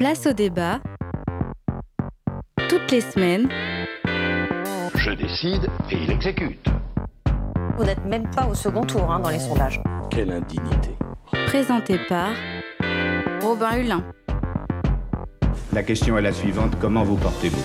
Place au débat. Toutes les semaines. Je décide et il exécute. Vous n'êtes même pas au second tour hein, dans les sondages. Quelle indignité. Présenté par Robin Hulin. La question est la suivante, comment vous portez-vous?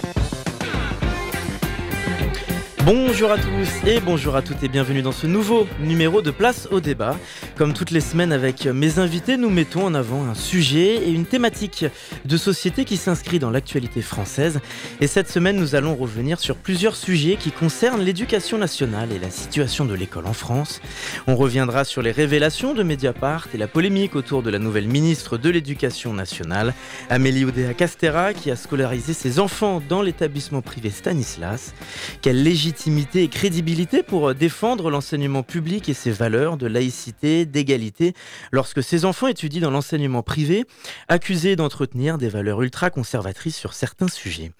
Bonjour à tous et bonjour à toutes et bienvenue dans ce nouveau numéro de Place au débat. Comme toutes les semaines avec mes invités, nous mettons en avant un sujet et une thématique de société qui s'inscrit dans l'actualité française. Et cette semaine, nous allons revenir sur plusieurs sujets qui concernent l'éducation nationale et la situation de l'école en France. On reviendra sur les révélations de Mediapart et la polémique autour de la nouvelle ministre de l'Éducation nationale, Amélie Oudéa Castera, qui a scolarisé ses enfants dans l'établissement privé Stanislas. Quelle légitimité et crédibilité pour défendre l'enseignement public et ses valeurs de laïcité, d'égalité, lorsque ses enfants étudient dans l'enseignement privé, accusés d'entretenir des valeurs ultra-conservatrices sur certains sujets.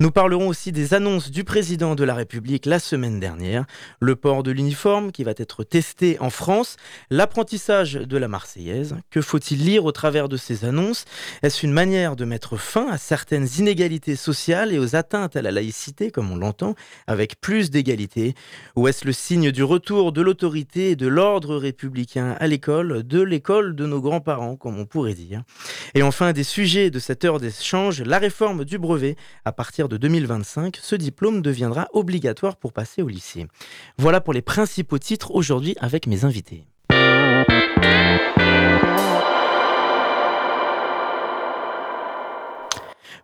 Nous parlerons aussi des annonces du président de la République la semaine dernière, le port de l'uniforme qui va être testé en France, l'apprentissage de la Marseillaise. Que faut-il lire au travers de ces annonces? Est-ce une manière de mettre fin à certaines inégalités sociales et aux atteintes à la laïcité, comme on l'entend, avec plus d'égalité? Ou est-ce le signe du retour de l'autorité et de l'ordre républicain à l'école, de l'école de nos grands-parents, comme on pourrait dire Et enfin, des sujets de cette heure d'échange, la réforme du brevet. À partir de 2025, ce diplôme deviendra obligatoire pour passer au lycée. Voilà pour les principaux titres aujourd'hui avec mes invités.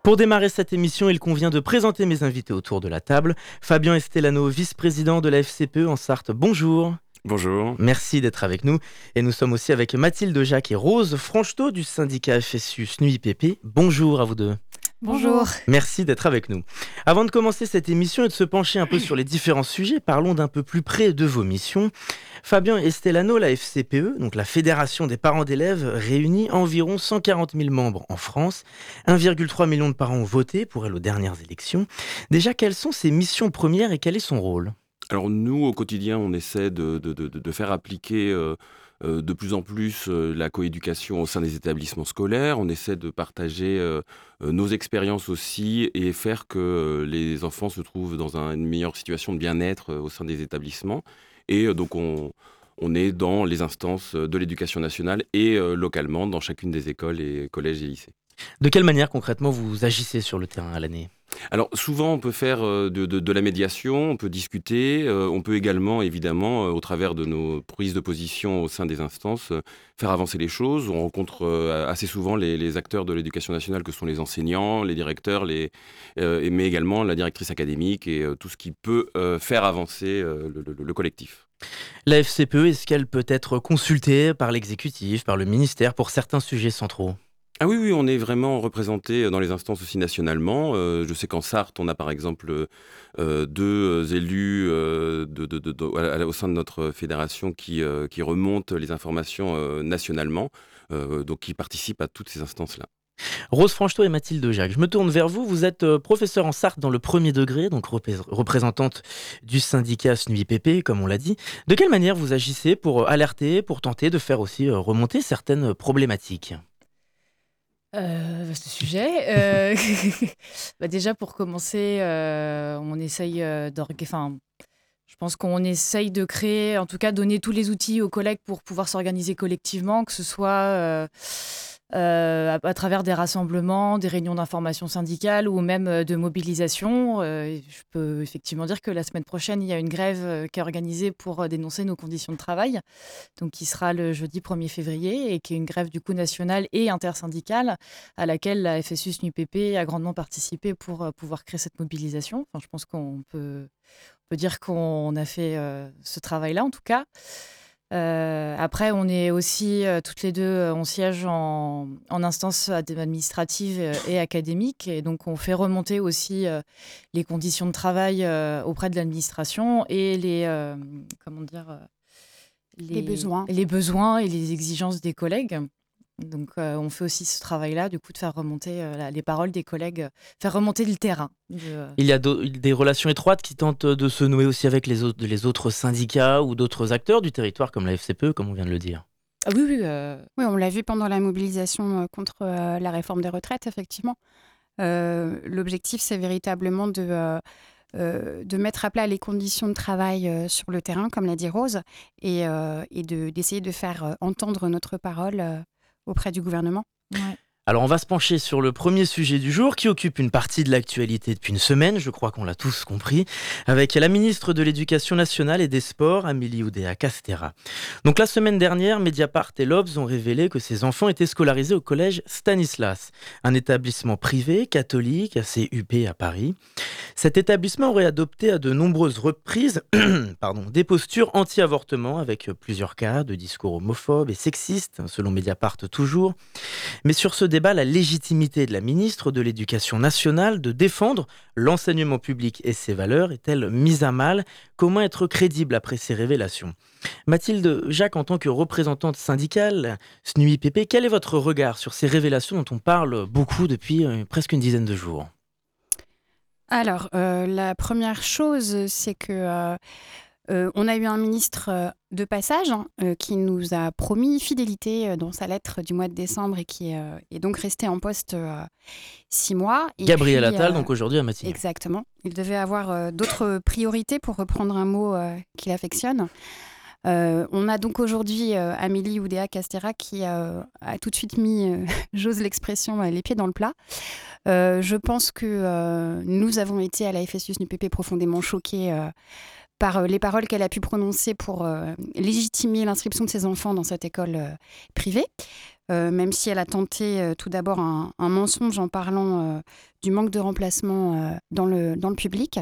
Pour démarrer cette émission, il convient de présenter mes invités autour de la table. Fabien Estelano, vice-président de la FCPE en Sarthe, bonjour. Bonjour. Merci d'être avec nous. Et nous sommes aussi avec Mathilde Jacques et Rose Franchetot du syndicat FSU SNUIPP. Bonjour à vous deux. Bonjour. Merci d'être avec nous. Avant de commencer cette émission et de se pencher un peu sur les différents sujets, parlons d'un peu plus près de vos missions. Fabien Estelano, la FCPE, donc la Fédération des parents d'élèves, réunit environ 140 000 membres en France. 1,3 million de parents ont voté pour elle aux dernières élections. Déjà, quelles sont ses missions premières et quel est son rôle? Alors nous, au quotidien, on essaie de, faire appliquer... Euh, euh, de plus en plus euh, la coéducation au sein des établissements scolaires. On essaie de partager nos expériences aussi et faire que les enfants se trouvent dans une meilleure situation de bien-être au sein des établissements. Et donc on, on est dans les instances de l'éducation nationale et localement dans chacune des écoles et collèges et lycées. De quelle manière concrètement vous agissez sur le terrain à l'année? Alors souvent on peut faire euh, de, la médiation, on peut discuter, euh, on peut également évidemment euh, au travers de nos prises de position au sein des instances faire avancer les choses. On rencontre assez souvent les, acteurs de l'éducation nationale que sont les enseignants, les directeurs, les, mais également la directrice académique et tout ce qui peut faire avancer le collectif. La FCPE, est-ce qu'elle peut être consultée par l'exécutif, par le ministère pour certains sujets centraux? Ah oui, oui, on est vraiment représenté dans les instances aussi nationalement. Euh, je sais qu'en Sarthe, on a par exemple euh, deux élus euh, au sein de notre fédération qui, qui remontent les informations nationalement, donc qui participent à toutes ces instances-là. Rose Franchetot et Mathilde Jacques, je me tourne vers vous. Vous êtes professeur en Sarthe dans le premier degré, donc représentante du syndicat SNUIPP, comme on l'a dit. De quelle manière vous agissez pour alerter, pour tenter de faire aussi remonter certaines problématiques? Euh, vaste sujet. Euh, bah déjà, pour commencer, euh, on essaye euh, Enfin, je pense qu'on essaye de créer, en tout cas, donner tous les outils aux collègues pour pouvoir s'organiser collectivement, que ce soit euh, à, travers des rassemblements, des réunions d'information syndicale ou même euh, de mobilisation. Euh, je peux effectivement dire que la semaine prochaine, il y a une grève qui est organisée pour dénoncer nos conditions de travail, donc qui sera le jeudi 1er février et qui est une grève du coup nationale et intersyndicale à laquelle la FSU SNUPP a grandement participé pour pouvoir créer cette mobilisation. Enfin, je pense qu'on peut, dire qu'on a fait ce travail-là en tout cas. Euh, après, on est aussi euh, toutes les deux, euh, on siège en, en instance administrative et académique, et donc on fait remonter aussi les conditions de travail auprès de l'administration et les comment dire les, besoins, les besoins et les exigences des collègues. Donc, euh, on fait aussi ce travail-là, du coup, de faire remonter euh, les paroles des collègues, faire remonter le terrain. Il y a des relations étroites qui tentent de se nouer aussi avec les autres, les autres syndicats ou d'autres acteurs du territoire, comme la FCPE, comme on vient de le dire. Ah oui, oui. Oui, on l'a vu pendant la mobilisation contre la réforme des retraites, effectivement. L'objectif, c'est véritablement de, de mettre à plat les conditions de travail sur le terrain, comme l'a dit Rose, et, et d'essayer de, faire entendre notre parole auprès du gouvernement. Alors on va se pencher sur le premier sujet du jour qui occupe une partie de l'actualité depuis une semaine, je crois qu'on l'a tous compris, avec la ministre de l'Éducation nationale et des Sports, Amélie Oudéa Castera. Donc la semaine dernière, Mediapart et l'Obs ont révélé que ces enfants étaient scolarisés au collège Stanislas, un établissement privé catholique assez huppé à Paris. Cet établissement aurait adopté à de nombreuses reprises pardon, des postures anti-avortement avec plusieurs cas de discours homophobes et sexistes, selon Mediapart toujours. Mais sur ce débat la légitimité de la ministre de l'Éducation nationale de défendre l'enseignement public et ses valeurs est-elle mise à mal? Comment être crédible après ces révélations? Mathilde Jacques, en tant que représentante syndicale, SNUIPP, quel est votre regard sur ces révélations dont on parle beaucoup depuis euh, presque une dizaine de jours? Alors, euh, la première chose, c'est que euh, euh, on a eu un ministre euh, de passage hein, euh, qui nous a promis fidélité dans sa lettre du mois de décembre et qui est donc resté en poste six mois. Gabriel Attal, donc aujourd'hui à Matignon. Exactement. Il devait avoir d'autres priorités pour reprendre un mot qu'il affectionne. on a donc aujourd'hui Amélie Oudéa Castera qui a tout de suite mis, j'ose l'expression, les pieds dans le plat. je pense que nous avons été à la FSUS NUPP profondément choqués par euh, les paroles qu'elle a pu prononcer pour euh, légitimer l'inscription de ses enfants dans cette école euh, privée. même si elle a tenté tout d'abord un, mensonge en parlant du manque de remplacement dans, le, dans le public.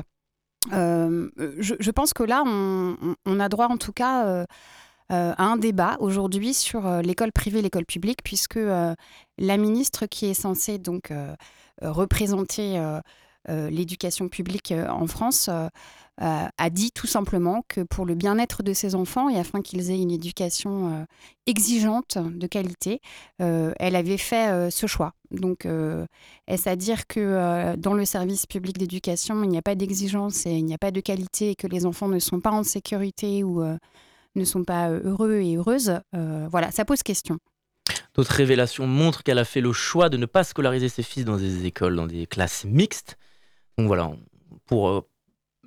Je, pense que là, on, a droit en tout cas à un débat aujourd'hui sur l'école privée, l'école publique, puisque la ministre qui est censée donc représenter l'éducation publique en France a dit tout simplement que pour le bien-être de ses enfants et afin qu'ils aient une éducation euh, exigeante de qualité, euh, elle avait fait ce choix. Donc, est-ce à dire que dans le service public d'éducation, il n'y a pas d'exigence et il n'y a pas de qualité et que les enfants ne sont pas en sécurité ou ne sont pas heureux et heureuses Voilà, ça pose question. D'autres révélations montrent qu'elle a fait le choix de ne pas scolariser ses fils dans des écoles, dans des classes mixtes. Donc voilà, pour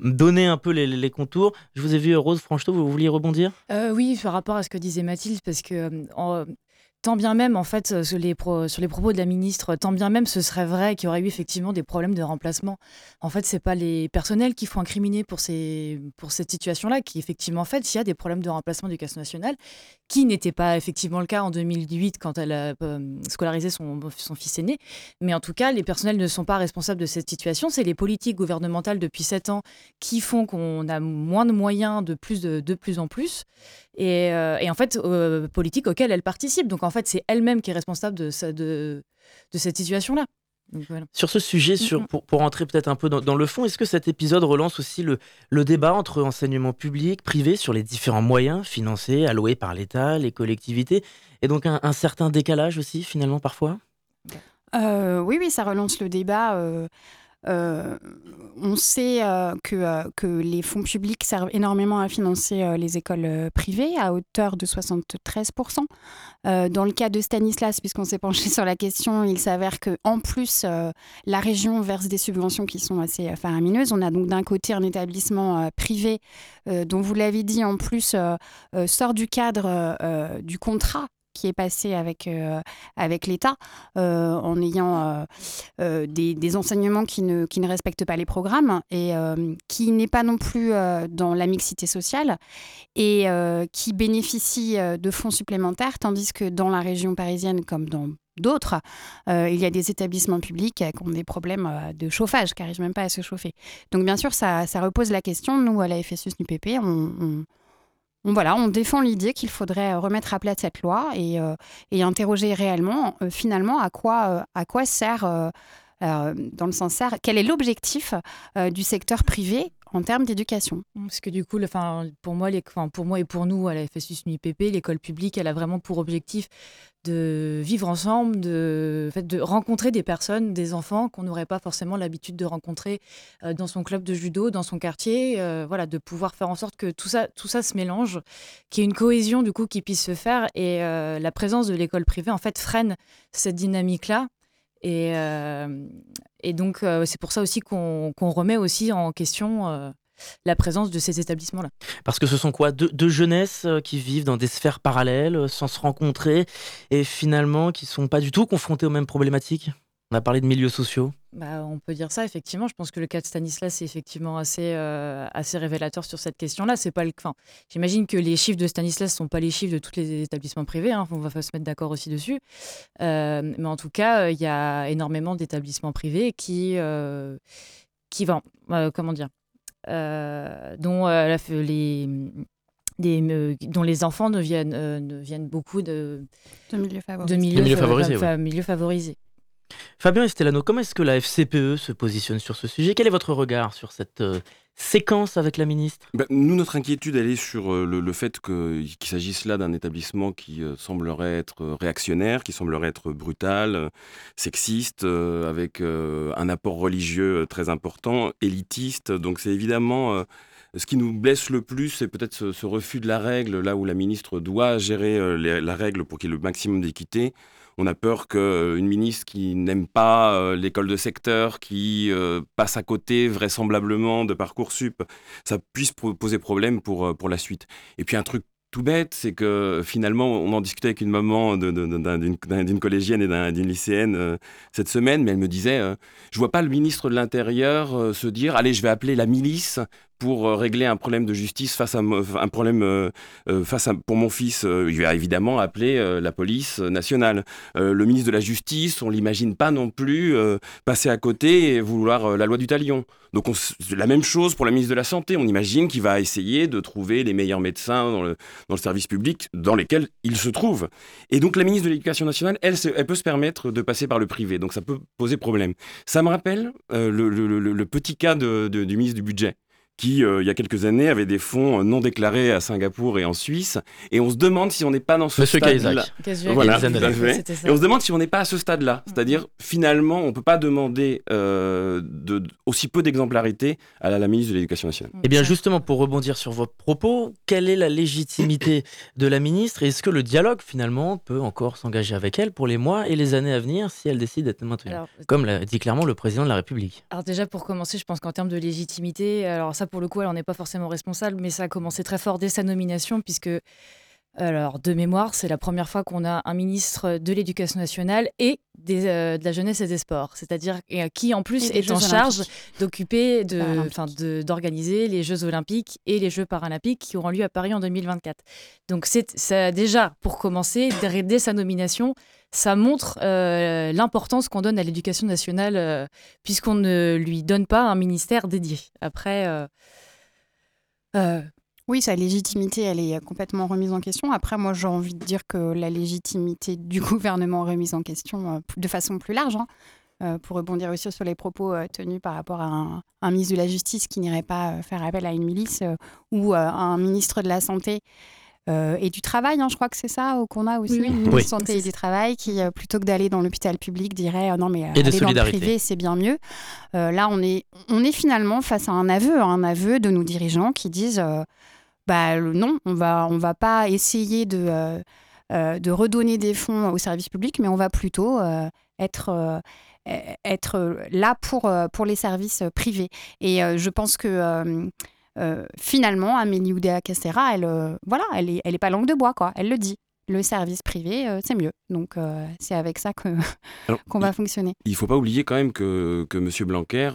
donner un peu les, contours. Je vous ai vu, Rose Franchetot, vous vouliez rebondir? Euh, Oui, par rapport à ce que disait Mathilde, parce que euh, tant bien même, en fait, euh, sur les, propos de la ministre, tant bien même ce serait vrai qu'il y aurait eu effectivement des problèmes de remplacement. En fait, c'est pas les personnels qui font incriminer pour, cette situation-là, qui effectivement, en fait, il y a des problèmes de remplacement du casse national, qui n'était pas effectivement le cas en 2018 quand elle a euh, scolarisé son, son fils aîné. Mais en tout cas, les personnels ne sont pas responsables de cette situation. C'est les politiques gouvernementales depuis sept ans qui font qu'on a moins de moyens de plus, de plus en plus. Et, euh, et en fait, politiques auxquelles elle participe. Donc, en fait, c'est elle-même qui est responsable de, de, de cette situation-là. Sur ce sujet, sur, pour, pour entrer peut-être un peu dans, le fond, est-ce que cet épisode relance aussi le, le, débat entre enseignement public, privé, sur les différents moyens financés, alloués par l'État, les collectivités, et donc un, certain décalage aussi, finalement, parfois? Euh, Oui, oui, ça relance le débat. Euh, euh, on sait euh, que, euh, que, les fonds publics servent énormément à financer les écoles privées à hauteur de 73%. dans le cas de Stanislas, puisqu'on s'est penché sur la question, il s'avère qu'en plus, la région verse des subventions qui sont assez faramineuses. On a donc d'un côté un établissement privé dont vous l'avez dit en plus sort du cadre du contrat qui est passé avec, euh, avec l'État euh, en ayant euh, des, des, enseignements qui ne, qui ne respectent pas les programmes et qui n'est pas non plus dans la mixité sociale et qui bénéficie de fonds supplémentaires, tandis que dans la région parisienne comme dans d'autres, il y a des établissements publics qui ont des problèmes de chauffage, qui n'arrivent même pas à se chauffer. Donc bien sûr, ça, ça repose la question. Nous, à la FSUS NUPP, on, on on, voilà, on défend l'idée qu'il faudrait euh, remettre à plat cette loi et, euh, interroger réellement, euh, finalement, à quoi, à quoi sert, dans le sens quel est l'objectif du secteur privé en termes d'éducation. Parce que du coup, le, pour, moi, pour moi et pour nous à la FSUS NUIPP, l'école publique, elle a vraiment pour objectif de vivre ensemble, de rencontrer des personnes, des enfants qu'on n'aurait pas forcément l'habitude de rencontrer euh, dans son club de judo, dans son quartier, euh, voilà, de pouvoir faire en sorte que tout ça, tout ça se mélange, qu'il y ait une cohésion du coup qui puisse se faire et euh, la présence de l'école privée en fait freine cette dynamique-là et, et donc c'est pour ça aussi qu'on remet aussi en question la présence de ces établissements-là. Parce que ce sont quoi? Deux, jeunesses euh, qui vivent dans des sphères parallèles, euh, sans se rencontrer, et finalement qui ne sont pas du tout confrontées aux mêmes problématiques? On a parlé de milieux sociaux. Bah, on peut dire ça, effectivement. Je pense que le cas de Stanislas est effectivement assez, euh, assez révélateur sur cette question-là. C'est pas le... enfin, J'imagine que les chiffres de Stanislas ne sont pas les chiffres de tous les établissements privés. Hein. On va se mettre d'accord aussi dessus. mais en tout cas, il y a énormément d'établissements privés qui, qui vont, comment dire, euh, dont, euh, les, des, dont les enfants ne viennent, euh, ne viennent beaucoup de, de milieux favorisés. De milieux, favorisés, milieux favorisés. Fabien Estelano, comment est-ce que la FCPE se positionne sur ce sujet? Quel est votre regard sur cette séquence avec la ministre? Ben, Nous, notre inquiétude, elle est sur euh, le, fait qu'il s'agisse là d'un établissement qui euh, semblerait être euh, réactionnaire, qui semblerait être brutal, sexiste, avec un apport religieux très important, élitiste. Donc c'est évidemment... Ce qui nous blesse le plus, c'est peut-être ce, refus de la règle, là où la ministre doit gérer la règle pour qu'il y ait le maximum d'équité. On a peur qu'une euh, ministre qui n'aime pas euh, l'école de secteur, qui euh, passe à côté vraisemblablement de Parcoursup, ça puisse poser problème pour, pour la suite. Et puis un truc tout bête, c'est que finalement, on en discutait avec une maman d'une collégienne et d'une lycéenne cette semaine, mais elle me disait, je vois pas le ministre de l'Intérieur se dire, allez, je vais appeler la milice pour euh, régler un problème de justice face à un problème euh, euh, face à, pour mon fils, il va évidemment appeler la police nationale. le ministre de la Justice, on l'imagine pas non plus passer à côté et vouloir la loi du talion. Donc la même chose pour la ministre de la Santé. On imagine qu'il va essayer de trouver les meilleurs médecins dans le, dans le service public dans lesquels il se trouve. Et donc la ministre de l'Éducation nationale, elle, peut se permettre de passer par le privé. Donc ça peut poser problème. Ça me rappelle le, petit cas du ministre du Budget qui, euh, il y a quelques années, avait des fonds euh, non déclarés à Singapour et en Suisse. Et on se demande si on n'est pas dans ce stade-là. Voilà, Et on se demande si on n'est pas à ce stade-là. C'est-à-dire, finalement, on ne peut pas demander euh, de, aussi peu d'exemplarité à la, ministre de l'Éducation nationale. Eh bien, justement, pour rebondir sur votre propos, quelle est la légitimité de la ministre? Et est-ce que le dialogue, finalement, peut encore s'engager avec elle pour les mois et les années à venir si elle décide d'être maintenue? Comme l'a dit clairement le président de la République. Alors déjà, pour commencer, je pense qu'en termes de légitimité, alors ça, pour le coup, elle n'en est pas forcément responsable, mais ça a commencé très fort dès sa nomination, puisque, alors, de mémoire, c'est la première fois qu'on a un ministre de l'Éducation nationale et des, euh, de la jeunesse et des sports, c'est-à-dire qui, en plus, est en charge d'occuper, d'organiser les Jeux olympiques et les Jeux paralympiques qui auront lieu à Paris en 2024. Donc, ça, déjà, pour commencer, dès sa nomination, ça montre euh, l'importance qu'on donne à l'éducation nationale, euh, puisqu'on ne lui donne pas un ministère dédié. Après. Euh, oui, sa légitimité, elle est complètement remise en question. Après, moi, j'ai envie de dire que la légitimité du gouvernement remise en question de façon plus large. Hein. pour rebondir aussi sur les propos tenus par rapport à un, ministre de la Justice qui n'irait pas faire appel à une milice ou un ministre de la Santé euh, et du travail, hein, je crois que c'est ça qu'on a aussi, oui. santé et du travail, qui euh, plutôt que d'aller dans l'hôpital public dirait euh, non mais aller dans le privé c'est bien mieux. là on est, on est finalement face à un aveu, hein, un aveu de nos dirigeants qui disent bah non, on va, on va pas essayer de, de redonner des fonds au service public, mais on va plutôt être être là pour, pour les services privés. Et je pense que euh, finalement, Amélie Oudéa Castera, elle, euh, voilà, elle est, elle est pas langue de bois, quoi. Elle le dit. Le service privé, euh, c'est mieux. Donc, c'est avec ça que qu'on va fonctionner. Il faut pas oublier quand même que, que M. Blanquer,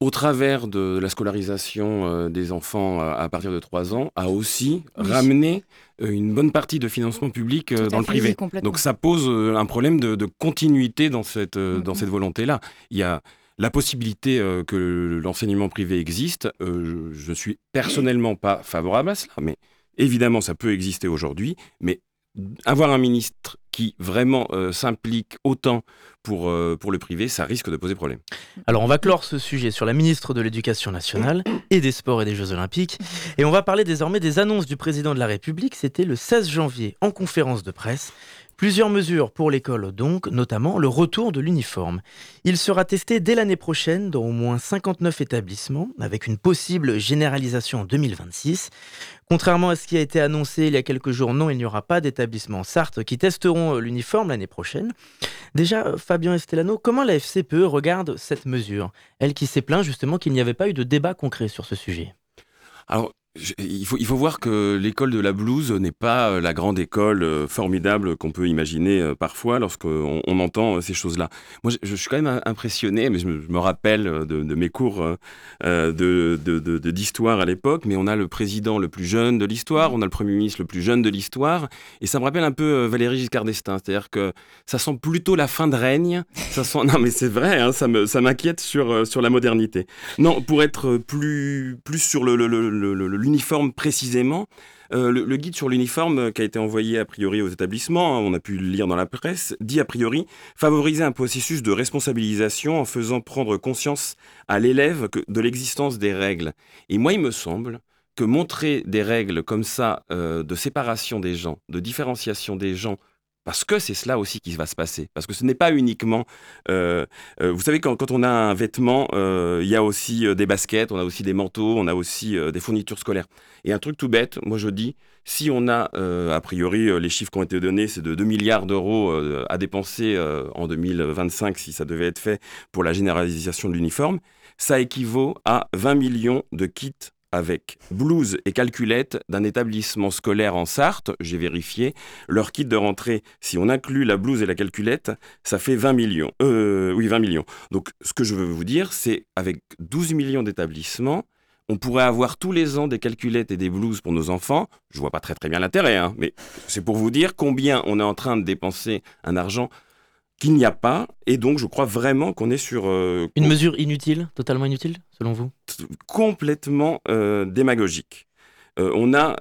au travers de la scolarisation des enfants à partir de 3 ans, a aussi ramené une bonne partie de financement public dans le privé. Donc, ça pose un problème de, de continuité dans cette, dans cette volonté-là. Il y a la possibilité euh, que l'enseignement privé existe, euh, je ne suis personnellement pas favorable à cela, mais évidemment ça peut exister aujourd'hui, mais avoir un ministre qui vraiment s'implique autant pour, pour le privé, ça risque de poser problème. Alors on va clore ce sujet sur la ministre de l'Éducation nationale et des Sports et des Jeux Olympiques. Et on va parler désormais des annonces du président de la République. C'était le 16 janvier en conférence de presse. Plusieurs mesures pour l'école donc, notamment le retour de l'uniforme. Il sera testé dès l'année prochaine dans au moins 59 établissements, avec une possible généralisation en 2026. Contrairement à ce qui a été annoncé il y a quelques jours, non, il n'y aura pas d'établissements Sarthe qui testeront l'uniforme l'année prochaine. Déjà, Fabien Estelano, comment la FCPE regarde cette mesure? Elle qui s'est plaint justement qu'il n'y avait pas eu de débat concret sur ce sujet. Il faut, il faut voir que l'école de la blouse n'est pas euh, la grande école euh, formidable qu'on peut imaginer euh, parfois lorsqu'on on entend ces choses-là. Moi, je, suis quand même impressionné, mais je me, rappelle de, mes cours de, d'histoire à l'époque, mais on a le président le plus jeune de l'histoire, on a le Premier ministre le plus jeune de l'histoire, et ça me rappelle un peu Valéry Giscard d'Estaing, c'est-à-dire que ça sent plutôt la fin de règne, ça sent... Non mais c'est vrai, hein, ça, m'inquiète sur, sur la modernité. Non, pour être plus, plus sur le, le, le, le l'uniforme précisément. Euh, le, guide sur l'uniforme euh, qui a été envoyé a priori aux établissements, hein, on a pu le lire dans la presse, dit a priori favoriser un processus de responsabilisation en faisant prendre conscience à l'élève de l'existence des règles. Et moi, il me semble que montrer des règles comme ça euh, de séparation des gens, de différenciation des gens parce que c'est cela aussi qui va se passer. Parce que ce n'est pas uniquement... Euh, euh, vous savez, quand, on a un vêtement, euh, il y a aussi des baskets, on a aussi des manteaux, on a aussi des fournitures scolaires. Et un truc tout bête, moi je dis, si on a, a priori, les chiffres qui ont été donnés, c'est de 2 milliards d'euros à dépenser en 2025, si ça devait être fait pour la généralisation de l'uniforme, ça équivaut à 20 millions de kits avec blouse et calculette d'un établissement scolaire en Sarthe, j'ai vérifié, leur kit de rentrée, si on inclut la blouse et la calculette, ça fait 20 millions. Euh, oui, 20 millions. Donc ce que je veux vous dire, c'est avec 12 millions d'établissements, on pourrait avoir tous les ans des calculettes et des blouses pour nos enfants. Je vois pas très très bien l'intérêt, hein, mais c'est pour vous dire combien on est en train de dépenser un argent qu'il n'y a pas. Et donc, je crois vraiment qu'on est sur... Euh, Une mesure inutile, totalement inutile, selon vous? Complètement euh, démagogique. Euh, on a,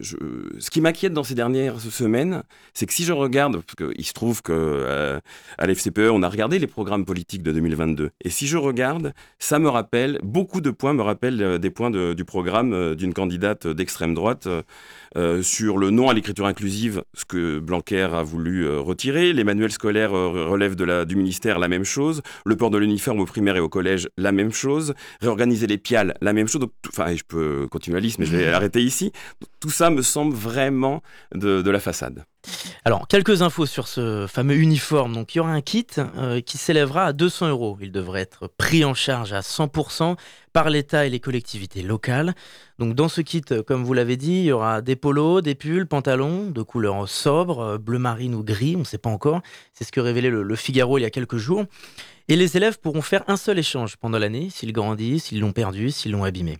ce qui m'inquiète dans ces dernières semaines, c'est que si je regarde, parce qu'il se trouve que à l'FCPE, on a regardé les programmes politiques de 2022, et si je regarde, ça me rappelle, beaucoup de points me rappellent des points du programme d'une candidate d'extrême droite euh, sur le non à l'écriture inclusive, ce que Blanquer a voulu euh, retirer. Les manuels scolaires euh, relèvent du ministère, la même chose. Le port de l'uniforme au primaire et au collège, la même chose. Réorganiser les piales, la même chose. enfin, je peux continuer la liste, je vais arrêter ici. Tout ça me semble vraiment de, la façade. Alors, quelques infos sur ce fameux uniforme. Donc, il y aura un kit qui s'élèvera à 200 euros. Il devrait être pris en charge à 100% par l'État et les collectivités locales. Donc dans ce kit, comme vous l'avez dit, il y aura des polos, des pulls, pantalons de couleur sobre, euh, bleu marine ou gris, on ne sait pas encore. C'est ce que révélait le, Figaro il y a quelques jours. Et les élèves pourront faire un seul échange pendant l'année, s'ils grandissent, s'ils l'ont perdu, s'ils l'ont abîmé.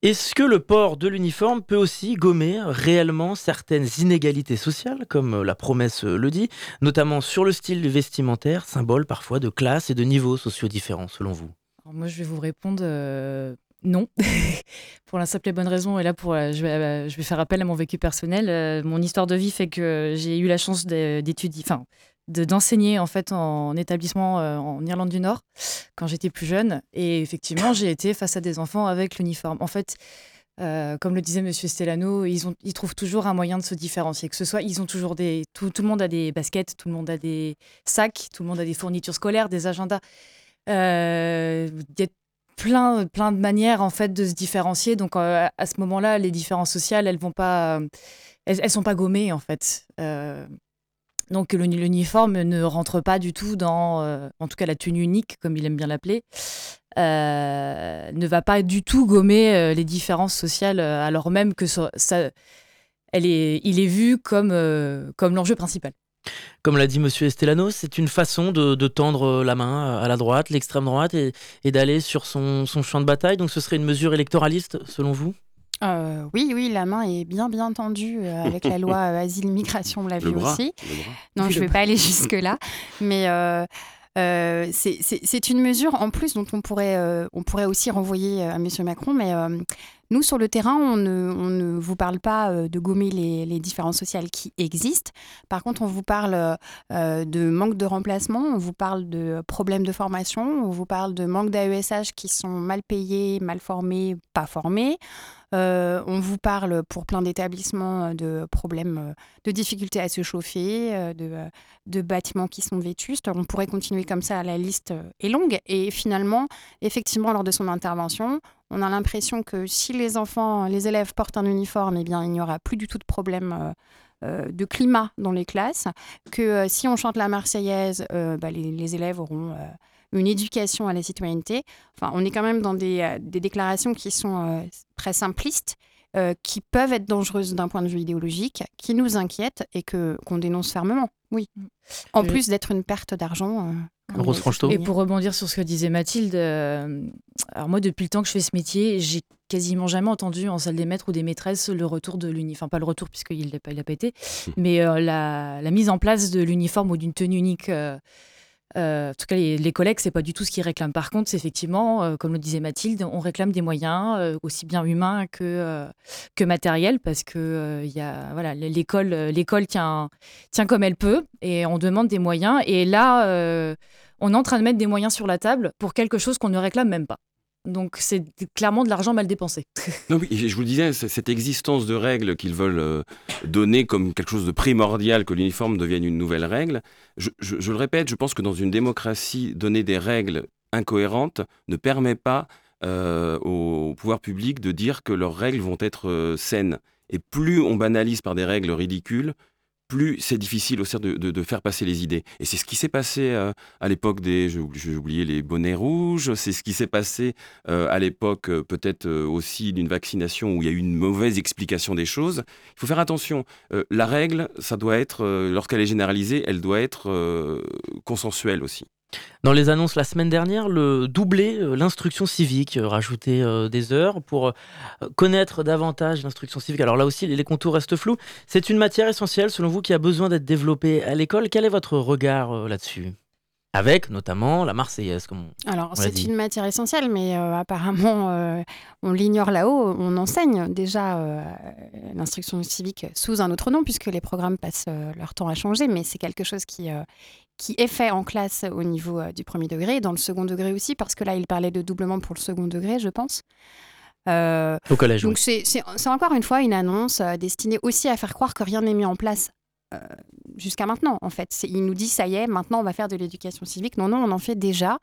Est-ce que le port de l'uniforme peut aussi gommer réellement certaines inégalités sociales, comme la promesse le dit, notamment sur le style vestimentaire, symbole parfois de classe et de niveaux sociaux différents, selon vous? Moi, je vais vous répondre euh, non, pour la simple et bonne raison. Et là, pour, euh, je, vais, euh, je vais faire appel à mon vécu personnel. mon histoire de vie fait que j'ai eu la chance d'étudier, d'enseigner en fait en établissement en Irlande du Nord quand j'étais plus jeune. Et effectivement, j'ai été face à des enfants avec l'uniforme. En fait, comme le disait Monsieur Stellano, ils, ont, ils trouvent toujours un moyen de se différencier. Que ce soit, ils ont toujours des, tout, tout le monde a des baskets, tout le monde a des sacs, tout le monde a des fournitures scolaires, des agendas. Euh, il y a plein, plein de manières en fait de se différencier. Donc euh, à ce moment-là, les différences sociales, elles vont pas, elles, sont pas gommées en fait. Euh, donc l'uniforme ne rentre pas du tout dans, en tout cas la tenue unique, comme il aime bien l'appeler, ne va pas du tout gommer les différences sociales, alors même que ça, elle est, il est vu comme, comme l'enjeu principal. Comme l'a dit Monsieur Estelano, c'est une façon de, tendre la main à la droite, l'extrême droite, et, d'aller sur son, champ de bataille. Donc ce serait une mesure électoraliste, selon vous? Euh, oui, oui, la main est bien bien tendue euh, avec la loi euh, asile-immigration, on l'a vu aussi. Non, je ne vais pas aller jusque-là. Mais c'est une mesure en plus dont on pourrait, on pourrait aussi renvoyer à M. Macron, mais Nous, sur le terrain, on ne, vous parle pas euh, de gommer les, différences sociales qui existent. Par contre, on vous parle euh, de manque de remplacement, on vous parle de problèmes de formation, on vous parle de manque d'AESH qui sont mal payés, mal formés, pas formés. Euh, on vous parle pour plein d'établissements de problèmes, de difficultés à se chauffer, de, de, bâtiments qui sont vétustes. On pourrait continuer comme ça, la liste est longue. Et finalement, effectivement, lors de son intervention, on a l'impression que si les enfants, les élèves portent un uniforme, eh bien, il n'y aura plus du tout de problème euh, euh, de climat dans les classes, que euh, si on chante la Marseillaise, bah, les, élèves auront une éducation à la citoyenneté. Enfin, on est quand même dans des, déclarations qui sont très simplistes, qui peuvent être dangereuses d'un point de vue idéologique, qui nous inquiètent et que qu'on dénonce fermement. Oui. En plus d'être une perte d'argent Rose Et pour rebondir sur ce que disait Mathilde, euh, alors moi, depuis le temps que je fais ce métier, j'ai quasiment jamais entendu en salle des maîtres ou des maîtresses le retour de l'uniforme. Enfin, pas le retour, puisqu'il n'a pas, il a pas été, hmm. mais euh, la, mise en place de l'uniforme ou d'une tenue unique. Euh, en tout cas, les, collègues, c'est pas du tout ce qu'ils réclament. Par contre, c'est effectivement, comme le disait Mathilde, on réclame des moyens aussi bien humains que, que matériels parce que il voilà, l'école, l'école tient, tient comme elle peut et on demande des moyens. Et là, on est en train de mettre des moyens sur la table pour quelque chose qu'on ne réclame même pas. Donc c'est clairement de l'argent mal dépensé. non, oui, je vous le disais, cette existence de règles qu'ils veulent euh, donner comme quelque chose de primordial, que l'uniforme devienne une nouvelle règle, je, le répète, je pense que dans une démocratie, donner des règles incohérentes ne permet pas euh, au pouvoir public de dire que leurs règles vont être euh, saines. Et plus on banalise par des règles ridicules, plus c'est difficile aussi de, de, faire passer les idées. Et c'est ce qui s'est passé euh, à l'époque des, j'ai oublié les bonnets rouges, c'est ce qui s'est passé euh, à l'époque euh, peut-être aussi d'une vaccination où il y a eu une mauvaise explication des choses. Il faut faire attention. la règle, ça doit être, lorsqu'elle est généralisée, elle doit être consensuelle aussi. Dans les annonces la semaine dernière, le doubler euh, l'instruction civique, euh, rajouter euh, des heures pour connaître davantage l'instruction civique. Alors là aussi, les contours restent flous. C'est une matière essentielle, selon vous, qui a besoin d'être développée à l'école. Quel est votre regard là-dessus? Avec notamment la Marseillaise. Comme Alors, c'est une matière essentielle, mais apparemment, on l'ignore là-haut. On enseigne déjà l'instruction civique sous un autre nom, puisque les programmes passent leur temps à changer, mais c'est quelque chose qui, qui est fait en classe au niveau euh, du premier degré, et dans le second degré aussi, parce que là, il parlait de doublement pour le second degré, je pense. Euh, au collège. Donc, c'est encore une fois une annonce euh, destinée aussi à faire croire que rien n'est mis en place jusqu'à maintenant, en fait. Il nous dit, ça y est, maintenant, on va faire de l'éducation civique. Non, non, on en fait déjà.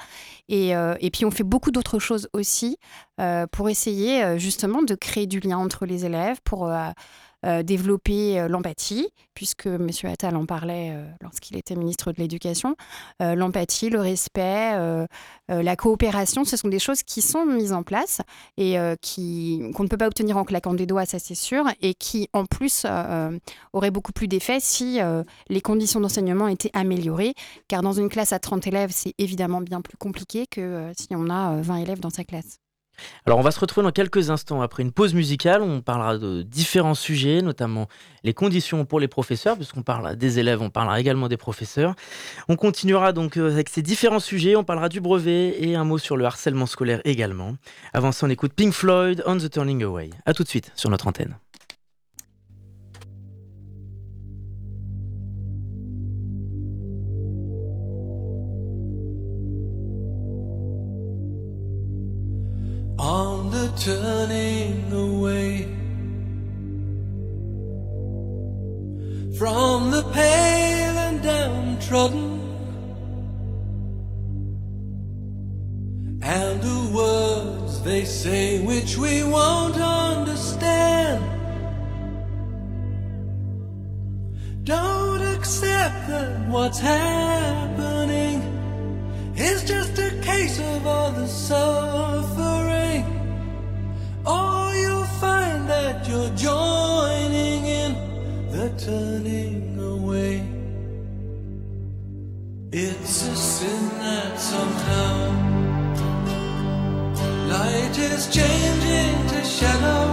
Et, et puis, on fait beaucoup d'autres choses aussi pour essayer, justement, de créer du lien entre les élèves, pour euh, développer euh, l'empathie, puisque M. Attal en parlait euh, lorsqu'il était ministre de l'Éducation. l'empathie, le respect, la coopération, ce sont des choses qui sont mises en place et qui, qu'on ne peut pas obtenir en claquant des doigts, ça c'est sûr, et qui en plus auraient beaucoup plus d'effet si les conditions d'enseignement étaient améliorées, car dans une classe à 30 élèves, c'est évidemment bien plus compliqué que si on a 20 élèves dans sa classe. Alors on va se retrouver dans quelques instants après une pause musicale. On parlera de différents sujets, notamment les conditions pour les professeurs, puisqu'on parle des élèves, on parlera également des professeurs. On continuera donc euh, avec ces différents sujets. On parlera du brevet et un mot sur le harcèlement scolaire également. Avant ça, on écoute Pink Floyd, On the Turning Away. A tout de suite sur notre antenne. On the turning away from the pale and downtrodden and the words they say which we won't understand. Don't accept that what's happening is just a case of all the suffering. You're joining in the turning away. It's a sin that somehow light is changing to shadow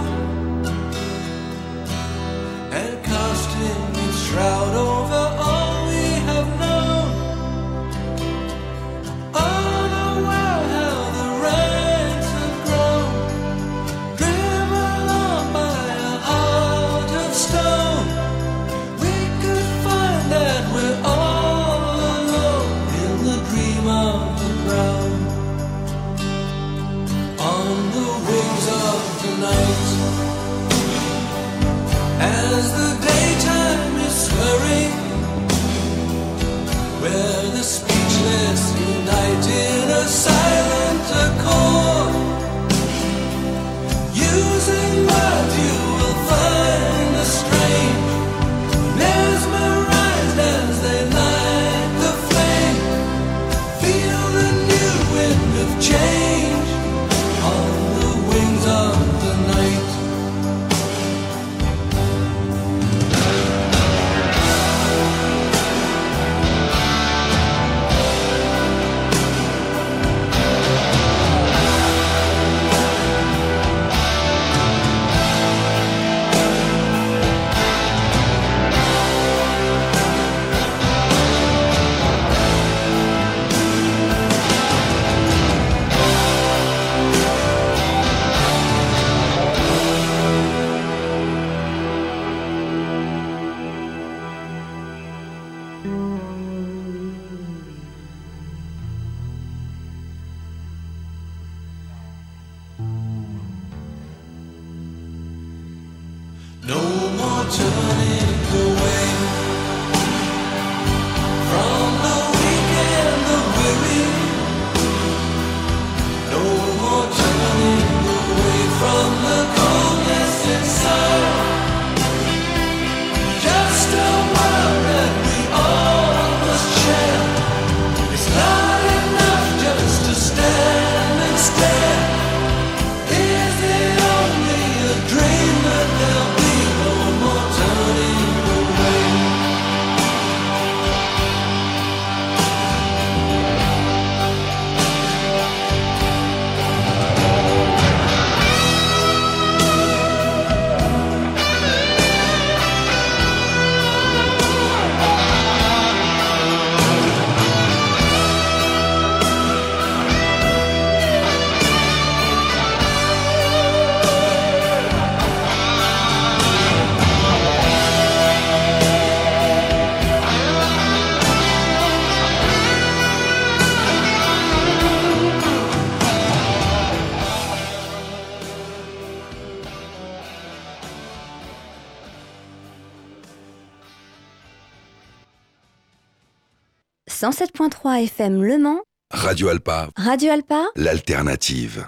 107.3 FM Le Mans, Radio Alpa, Radio Alpa, l'alternative.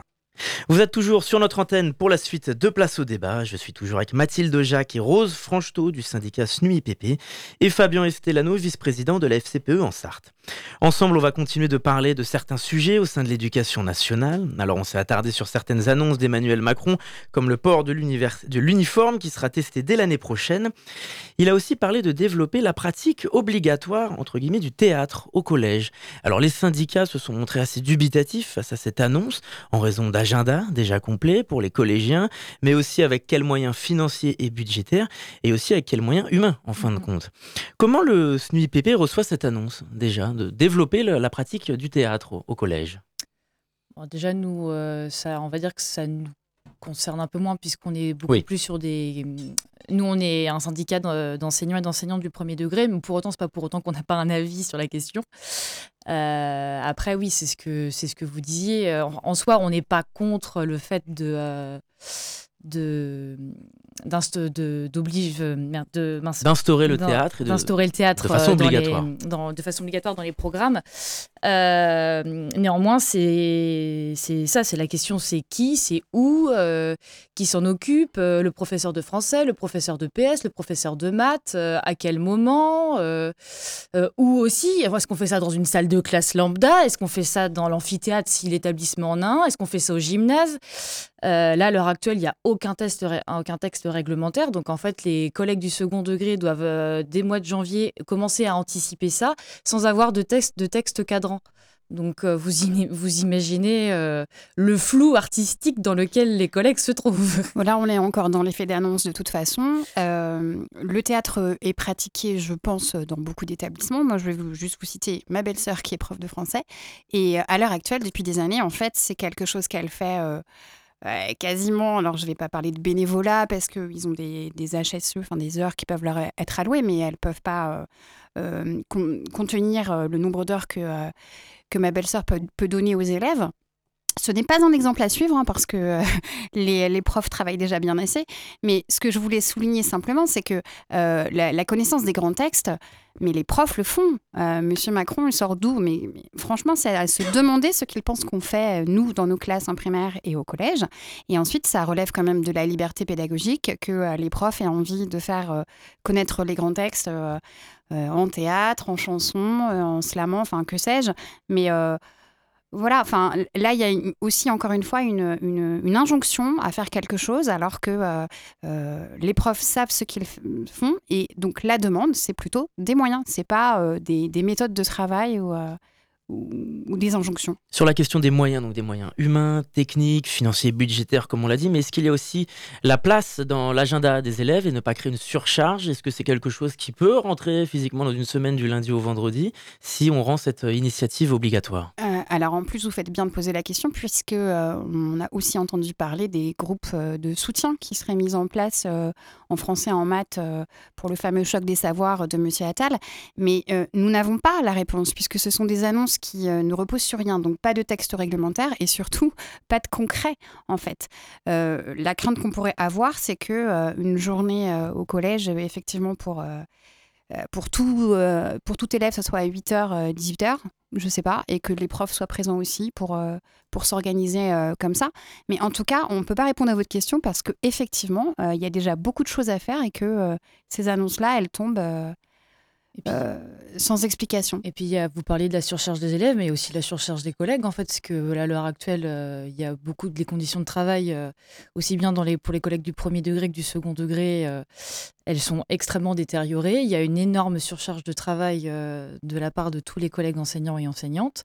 Vous êtes toujours sur notre antenne pour la suite de Place au débat. Je suis toujours avec Mathilde Jacques et Rose Franchetot du syndicat SNUIPP et Fabien Estelano, vice-président de la FCPE en Sarthe. Ensemble, on va continuer de parler de certains sujets au sein de l'éducation nationale. Alors, on s'est attardé sur certaines annonces d'Emmanuel Macron, comme le port de l'uniforme qui sera testé dès l'année prochaine. Il a aussi parlé de développer la pratique obligatoire, entre guillemets, du théâtre au collège. Alors, les syndicats se sont montrés assez dubitatifs face à cette annonce, en raison d'agenda déjà complet pour les collégiens, mais aussi avec quels moyens financiers et budgétaires, et aussi avec quels moyens humains, en fin de compte. Comment le SNUIPP reçoit cette annonce, déjà? De développer la pratique du théâtre au, collège? Déjà, nous, euh, ça, on va dire que ça nous concerne un peu moins puisqu'on est beaucoup plus sur des. Nous, on est un syndicat d'enseignants et d'enseignantes du premier degré, mais pour autant, c'est pas pour autant qu'on n'a pas un avis sur la question. Euh, après, oui, c'est ce que c'est ce que vous disiez. En, soi, on n'est pas contre le fait de euh, de d'instaurer le théâtre d'instaurer le théâtre de façon obligatoire. dans, de façon obligatoire dans les programmes. euh, néanmoins c'est ça c'est la question c'est qui c'est où euh, qui s'en occupe euh, le professeur de français le professeur de PS le professeur de maths à quel moment ou aussi est-ce qu'on fait ça dans une salle de classe lambda? Est-ce qu'on fait ça dans l'amphithéâtre si l'établissement en a un? Est-ce qu'on fait ça au gymnase? Là à l'heure actuelle il n'y a aucun texte réglementaire. Donc en fait, les collègues du second degré doivent, euh, dès mois de janvier, commencer à anticiper ça sans avoir de texte, de texte cadrant. Donc euh, vous, vous imaginez euh, le flou artistique dans lequel les collègues se trouvent. Voilà, on est encore dans l'effet d'annonce de toute façon. le théâtre est pratiqué, je pense, dans beaucoup d'établissements. Moi, je vais vous, juste vous citer ma belle-sœur qui est prof de français. Et à l'heure actuelle, depuis des années, en fait, c'est quelque chose qu'elle fait quasiment, alors je ne vais pas parler de bénévolat parce qu'ils ont des, des, HSE, enfin des heures qui peuvent leur être allouées, mais elles ne peuvent pas euh, euh, contenir euh, le nombre d'heures que, que ma belle-sœur peut, peut, donner aux élèves. Ce n'est pas un exemple à suivre hein, parce que les, les, profs travaillent déjà bien assez, mais ce que je voulais souligner simplement, c'est que la, connaissance des grands textes, mais les profs le font. Euh, Monsieur Macron, il sort d'où? Mais, franchement, c'est à se demander ce qu'il pense qu'on fait, euh, nous, dans nos classes en primaire et au collège. Et ensuite, ça relève quand même de la liberté pédagogique que euh, les profs aient envie de faire connaître les grands textes en théâtre, en chanson, en slamant, enfin, que sais-je. Mais voilà, enfin, là, il y a aussi, encore une fois, une, injonction à faire quelque chose, alors que euh, euh, les profs savent ce qu'ils font. Et donc, la demande, c'est plutôt des moyens, c'est pas euh, des, des, méthodes de travail ou, ou, des injonctions. Sur la question des moyens, donc des moyens humains, techniques, financiers, budgétaires, comme on l'a dit, mais est-ce qu'il y a aussi la place dans l'agenda des élèves et ne pas créer une surcharge? Est-ce que c'est quelque chose qui peut rentrer physiquement dans une semaine du lundi au vendredi si on rend cette initiative obligatoire? Euh, alors en plus, vous faites bien de poser la question puisque euh, on a aussi entendu parler des groupes euh, de soutien qui seraient mis en place euh, en français, en maths pour le fameux choc des savoirs de Monsieur Attal. Mais nous n'avons pas la réponse puisque ce sont des annonces qui ne reposent sur rien, donc pas de texte réglementaire et surtout pas de concret en fait. la crainte qu'on pourrait avoir, c'est que une journée au collège, effectivement pour pour tout, pour tout élève, ce soit à 8h, 18h, je sais pas, et que les profs soient présents aussi pour, euh, pour s'organiser euh, comme ça. Mais en tout cas, on ne peut pas répondre à votre question parce qu'effectivement, euh, il y a déjà beaucoup de choses à faire et que ces annonces-là, elles tombent sans explication. Et puis, vous parlez de la surcharge des élèves, mais aussi de la surcharge des collègues, en fait, parce que à l'heure actuelle, il y a beaucoup de conditions de travail, aussi bien pour les collègues du premier degré que du second degré, elles sont extrêmement détériorées. Il y a une énorme surcharge de travail de la part de tous les collègues enseignants et enseignantes,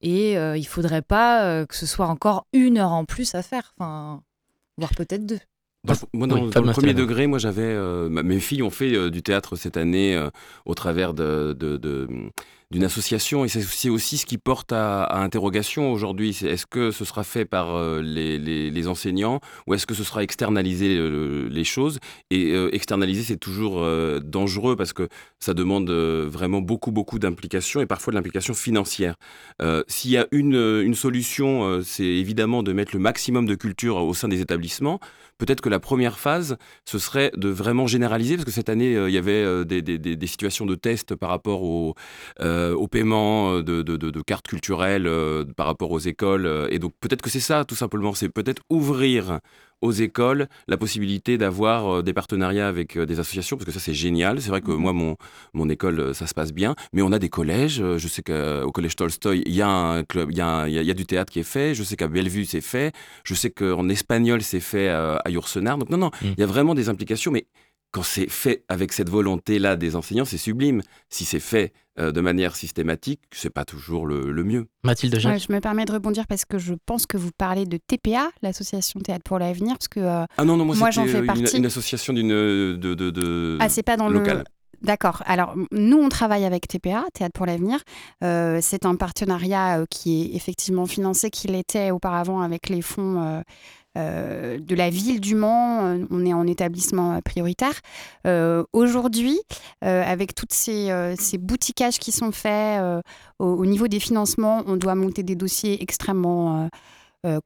et il ne faudrait pas que ce soit encore une heure en plus à faire, voire peut-être deux. Dans, moi, dans, le premier degré, moi j'avais. Euh, mes filles ont fait euh, du théâtre cette année euh, au travers de, d'une association et c'est aussi ce qui porte à, interrogation aujourd'hui. Est-ce que ce sera fait par euh, les, enseignants ou est-ce que ce sera externalisé euh, les choses? Et euh, externaliser, c'est toujours dangereux parce que ça demande vraiment beaucoup, beaucoup d'implications et parfois de l'implication financière. S'il y a une, solution, c'est évidemment de mettre le maximum de culture au sein des établissements. Peut-être que la première phase, ce serait de vraiment généraliser, parce que cette année, il y avait des, situations de test par rapport au, euh, au paiement euh, de, cartes culturelles euh, par rapport aux écoles. Et donc peut-être que c'est ça, tout simplement, c'est peut-être ouvrir aux écoles la possibilité d'avoir des partenariats avec des associations, parce que ça c'est génial. C'est vrai que mmh moi, mon, mon école, ça se passe bien, mais on a des collèges. Je sais qu'au collège Tolstoy, il y a un club, il y, a, y a du théâtre qui est fait. Je sais qu'à Bellevue, c'est fait. Je sais qu'en espagnol, c'est fait à Yourcenar. Donc non, non, mmh. il y a vraiment des implications, mais quand c'est fait avec cette volonté-là des enseignants, c'est sublime. Si c'est fait euh, de manière systématique, c'est pas toujours le, mieux. Mathilde Jacques. je me permets de rebondir parce que je pense que vous parlez de TPA, l'association Théâtre pour l'avenir, parce que euh, ah non non moi, j'en fais partie. Une, association d'une de, de, de, ah c'est pas dans local. D'accord. Alors, nous, on travaille avec TPA, Théâtre pour l'avenir. Euh, c'est un partenariat qui est effectivement financé, qu'il était auparavant avec les fonds euh, de la ville du Mans. Euh, on est en établissement euh, prioritaire. Aujourd'hui, avec toutes ces, ces, boutiquages qui sont faits au, niveau des financements, on doit monter des dossiers extrêmement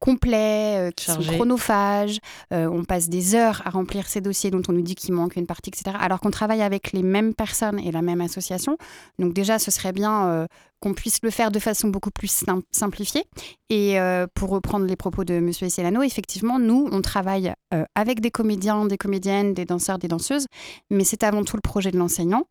complets, qui sont chronophages. On passe des heures à remplir ces dossiers dont on nous dit qu'il manque une partie, etc. Alors qu'on travaille avec les mêmes personnes et la même association. Donc déjà, ce serait bien qu'on puisse le faire de façon beaucoup plus simplifiée. Et pour reprendre les propos de M. Esselano, effectivement, nous, on travaille avec des comédiens, des comédiennes, des danseurs, des danseuses, mais c'est avant tout le projet de l'enseignant.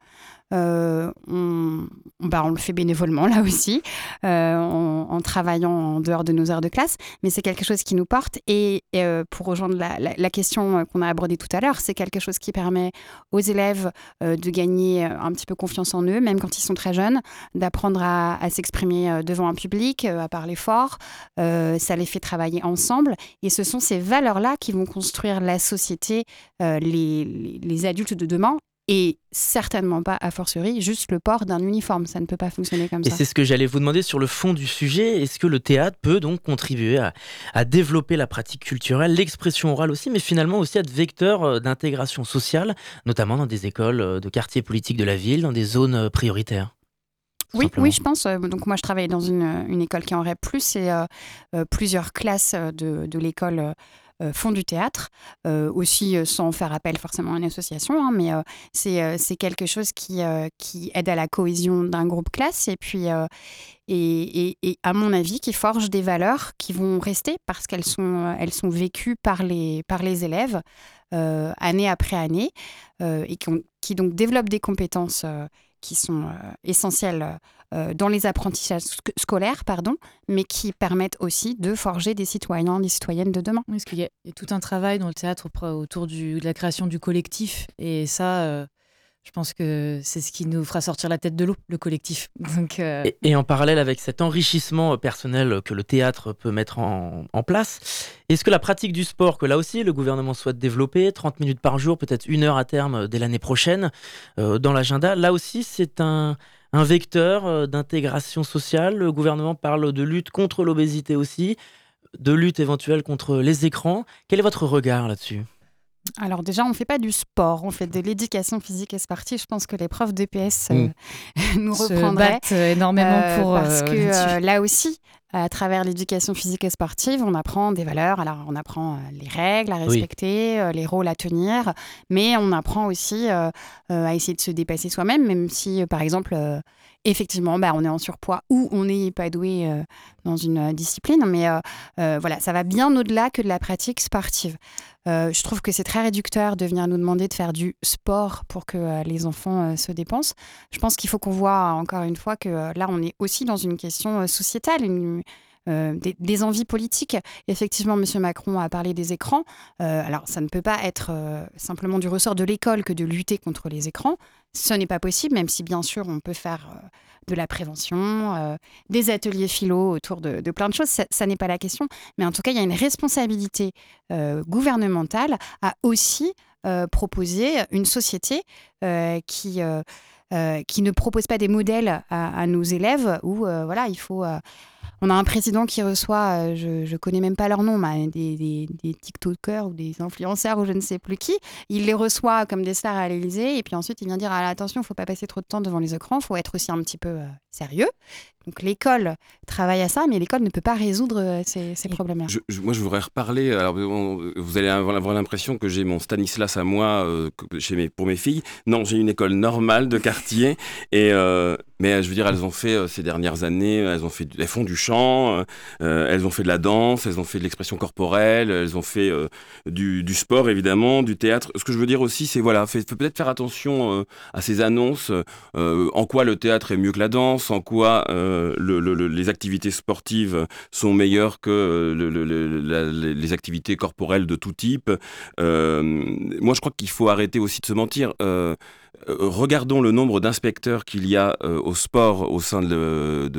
Euh, on, bah, on, le fait bénévolement là aussi, euh, en, travaillant en dehors de nos heures de classe, mais c'est quelque chose qui nous porte. Et, euh, pour rejoindre la, question qu'on a abordée tout à l'heure, c'est quelque chose qui permet aux élèves de gagner un petit peu confiance en eux, même quand ils sont très jeunes, d'apprendre à, s'exprimer devant un public, à parler fort. ça les fait travailler ensemble. Et ce sont ces valeurs-là qui vont construire la société, les, les adultes de demain et certainement pas, a fortiori, juste le port d'un uniforme. Ça ne peut pas fonctionner comme ça. Et c'est ce que j'allais vous demander sur le fond du sujet. Est-ce que le théâtre peut donc contribuer à, développer la pratique culturelle, l'expression orale aussi, mais finalement aussi être vecteur euh, d'intégration sociale, notamment dans des écoles euh, de quartiers politiques de la ville, dans des zones euh, prioritaires? Oui, oui, je pense. Donc moi, je travaille dans une, école qui en aurait plus et plusieurs classes de, de l'école euh, font du théâtre, euh, aussi euh, sans faire appel forcément à une association, hein, mais c'est quelque chose qui, qui aide à la cohésion d'un groupe classe et puis, et, et, à mon avis, qui forge des valeurs qui vont rester parce qu'elles sont, elles sont vécues par les, par les élèves année après année et qui, qui, donc développent des compétences qui sont essentielles euh, dans les apprentissages scolaires, pardon, mais qui permettent aussi de forger des citoyens, des citoyennes de demain. Oui, parce qu'il y, a tout un travail dans le théâtre autour de la création du collectif, et ça, euh, je pense que c'est ce qui nous fera sortir la tête de l'eau, le collectif. Euh, et, en parallèle avec cet enrichissement personnel que le théâtre peut mettre en, place, est-ce que la pratique du sport, que là aussi le gouvernement souhaite développer, 30 minutes par jour, peut-être une heure à terme dès l'année prochaine, dans l'agenda, là aussi c'est un vecteur euh, d'intégration sociale? Le gouvernement parle de lutte contre l'obésité aussi, de lutte éventuelle contre les écrans. Quel est votre regard là-dessus? Alors déjà, on ne fait pas du sport, on fait de l'éducation physique et sportive. Je pense que les profs d'EPS euh, Mm. nous Se reprendraient. battent énormément Euh, pour, parce euh, que euh, là aussi, à travers l'éducation physique et sportive, on apprend des valeurs. Alors, on apprend euh, les règles à respecter, euh, les rôles à tenir, mais on apprend aussi euh, euh, à essayer de se dépasser soi-même, même si, euh, par exemple, euh, effectivement, bah, on est en surpoids ou on n'est pas doué euh, dans une euh, discipline. Mais euh, voilà, ça va bien au-delà que de la pratique sportive. Je trouve que c'est très réducteur de venir nous demander de faire du sport pour que les enfants se dépensent. Je pense qu'il faut qu'on voit encore une fois que là, on est aussi dans une question sociétale, des, envies politiques. Effectivement, M. Macron a parlé des écrans. Alors, ça ne peut pas être simplement du ressort de l'école que de lutter contre les écrans. Ce n'est pas possible, même si bien sûr on peut faire euh, de la prévention, euh, des ateliers philo autour de, plein de choses. Ça, n'est pas la question. Mais en tout cas, il y a une responsabilité euh, gouvernementale à aussi proposer une société qui, qui ne propose pas des modèles à, à nos élèves où voilà, il faut. On a un président qui reçoit, euh, je, je connais même pas leur nom, des, TikTokers ou des influenceurs ou je ne sais plus qui. Il les reçoit comme des stars à l'Élysée et puis ensuite il vient dire ah, attention, il faut pas passer trop de temps devant les écrans, il faut être aussi un petit peu euh, sérieux. Donc l'école travaille à ça, mais l'école ne peut pas résoudre euh, ces, ces problèmes-là. Je- je- moi, je voudrais reparler. Alors, on- vous allez avoir l'impression que j'ai mon Stanislas à moi euh, que- chez mes, pour mes filles. Non, j'ai une école normale de quartier. Et, euh, mais je veux dire, elles ont fait euh, ces dernières années, elles, ont fait, elles font du chant, elles ont fait de la danse, elles ont fait de l'expression corporelle, elles ont fait du, du sport, évidemment, du théâtre. Ce que je veux dire aussi, c'est voilà, peut-être faire attention à ces annonces. en quoi le théâtre est mieux que la danse, en quoi euh, le- le- le- les activités sportives sont meilleures que euh, les activités corporelles de tout type. Euh, moi, je crois qu'il faut arrêter aussi de se mentir. Euh, regardons le nombre d'inspecteurs qu'il y a euh, au sport au sein de,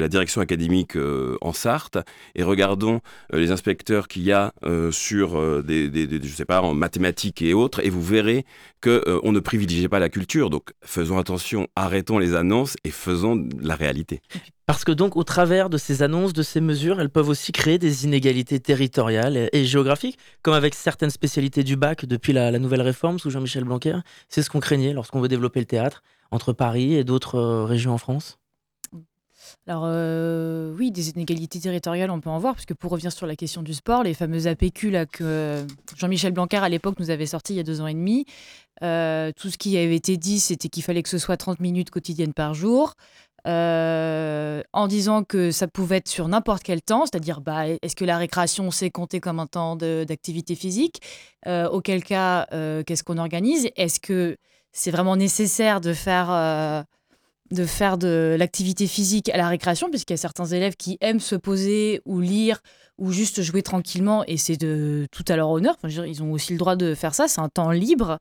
la direction académique euh, en Sarthe et regardons les inspecteurs qu'il y a sur des, des- des- sais pas, en mathématiques et autres et vous verrez que on ne privilégie pas la culture. Donc faisons attention, arrêtons les annonces et faisons la réalité. Parce que donc, au travers de ces annonces, de ces mesures, elles peuvent aussi créer des inégalités territoriales et, géographiques, comme avec certaines spécialités du bac depuis la, nouvelle réforme sous Jean-Michel Blanquer. C'est ce qu'on craignait lorsqu'on veut développer le théâtre entre Paris et d'autres euh, régions en France. Alors euh, oui, des inégalités territoriales, on peut en voir, parce que pour revenir sur la question du sport, les fameuses APQ que Jean-Michel Blanquer à l'époque nous avait sorti il y a deux ans et demi, euh, tout ce qui avait été dit, c'était qu'il fallait que ce soit 30 minutes quotidiennes par jour. Euh, en disant que ça pouvait être sur n'importe quel temps, c'est-à-dire bah, est-ce que la récréation c'est compté comme un temps d'activité physique? Euh, Auquel cas, euh, qu'est-ce qu'on organise? Est-ce que c'est vraiment nécessaire de faire de faire de l'activité physique à la récréation, puisqu'il y a certains élèves qui aiment se poser ou lire ou juste jouer tranquillement, et c'est de tout à leur honneur. Ils ont aussi le droit de faire ça, c'est un temps libre.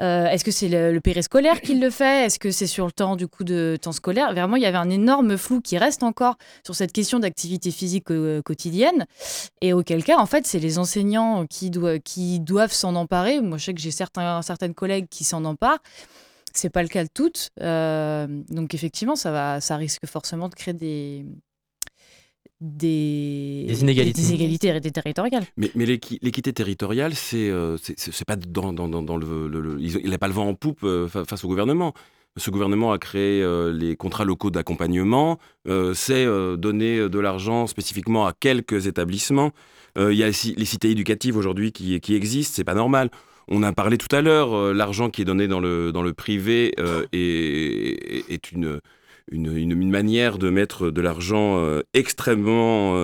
Euh, Est-ce que c'est le, le périscolaire qui le fait? Est-ce que c'est sur le temps du coup de temps scolaire? Vraiment, il y avait un énorme flou qui reste encore sur cette question d'activité physique euh, quotidienne, et auquel cas, en fait, c'est les enseignants qui, doivent qui doivent s'en emparer. Moi, je sais que j'ai certains, certaines collègues qui s'en emparent. C'est pas le cas de toutes. Euh, donc effectivement, ça, va, ça risque forcément de créer des, des, Des inégalités. des inégalités territoriales. Mais, mais l'équi- l'équité territoriale, c'est euh, c'est- c'est pas dans, dans, dans, dans le, il n'a pas le vent en poupe euh, fa- face au gouvernement. Ce gouvernement a créé euh, les contrats locaux d'accompagnement, c'est euh, donner de l'argent spécifiquement à quelques établissements. Euh, Il y a les, les cités éducatives aujourd'hui qui, qui existent, c'est pas normal. On a parlé tout à l'heure, euh, l'argent qui est donné dans le, dans le privé euh, est, est une, une, manière de mettre de l'argent euh, extrêmement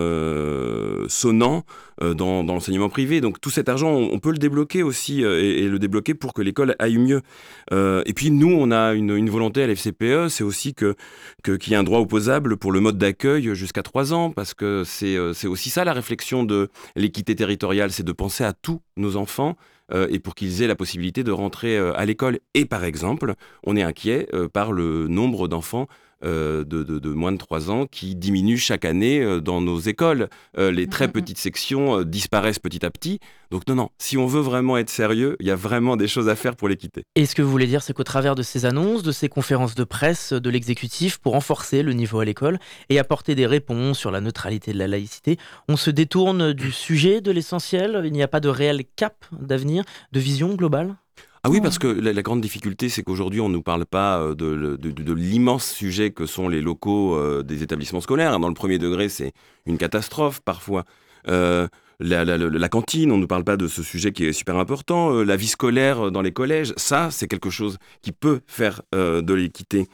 sonnant dans, dans l'enseignement privé. Donc tout cet argent, on, peut le débloquer aussi et, le débloquer pour que l'école aille mieux. Et puis nous, on a une, une volonté à l'FCPE, c'est aussi que qu'il y ait un droit opposable pour le mode d'accueil jusqu'à 3 ans, parce que c'est aussi ça la réflexion de l'équité territoriale, c'est de penser à tous nos enfants euh, et pour qu'ils aient la possibilité de rentrer euh, à l'école. Et par exemple, on est inquiet euh, par le nombre d'enfants de, de, moins de 3 ans qui diminue chaque année dans nos écoles. les très Mhm. petites sections disparaissent petit à petit. Donc non, non, si on veut vraiment être sérieux, il y a vraiment des choses à faire pour l'équité. Et ce que vous voulez dire, c'est qu'au travers de ces annonces, de ces conférences de presse, de l'exécutif, pour renforcer le niveau à l'école et apporter des réponses sur la neutralité de la laïcité, on se détourne du sujet, de l'essentiel? Il n'y a pas de réel cap d'avenir, de vision globale? Ah oui, parce que la, la grande difficulté, c'est qu'aujourd'hui, on ne nous parle pas euh, de, de- de- de l'immense sujet que sont les locaux euh, des établissements scolaires. Dans le premier degré, c'est une catastrophe parfois. Euh, la, la- la- cantine, on ne nous parle pas de ce sujet qui est super important. Euh, la vie scolaire dans les collèges, ça, c'est quelque chose qui peut faire de l'équité.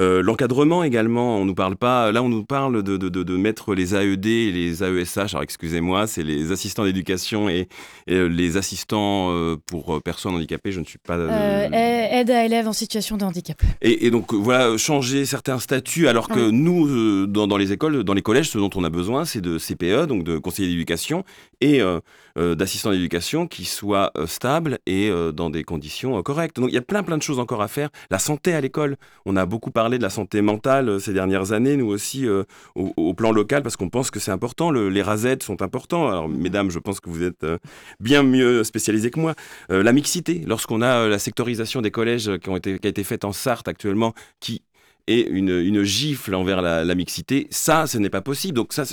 Euh, L'encadrement également, on nous parle pas. Là, on nous parle de, de- de- de mettre les AED et les AESH. Alors, excusez-moi, c'est les assistants d'éducation et, et, euh, les assistants euh, pour personnes handicapées. Je ne suis pas. euh, aide à élèves en situation de handicap. et, et donc voilà, changer certains statuts, alors que nous, dans, dans les écoles, dans les collèges, ce dont on a besoin, c'est de CPE, donc de conseillers d'éducation, et euh, d'assistants d'éducation qui soient euh, stables et euh, dans des conditions euh, correctes. Donc il y a plein plein de choses encore à faire. La santé à l'école, on a beaucoup parlé de la santé mentale euh, ces dernières années, nous aussi euh, au, au plan local, parce qu'on pense que c'est important. Le- les rasettes sont importants. Alors mesdames, je pense que vous êtes euh, bien mieux spécialisées que moi. Euh, la mixité, lorsqu'on a euh, la sectorisation des collèges qui, ont été, qui a été faite en Sarthe actuellement, qui est une, une gifle envers la, la mixité, ça, ce n'est pas possible. Donc ça,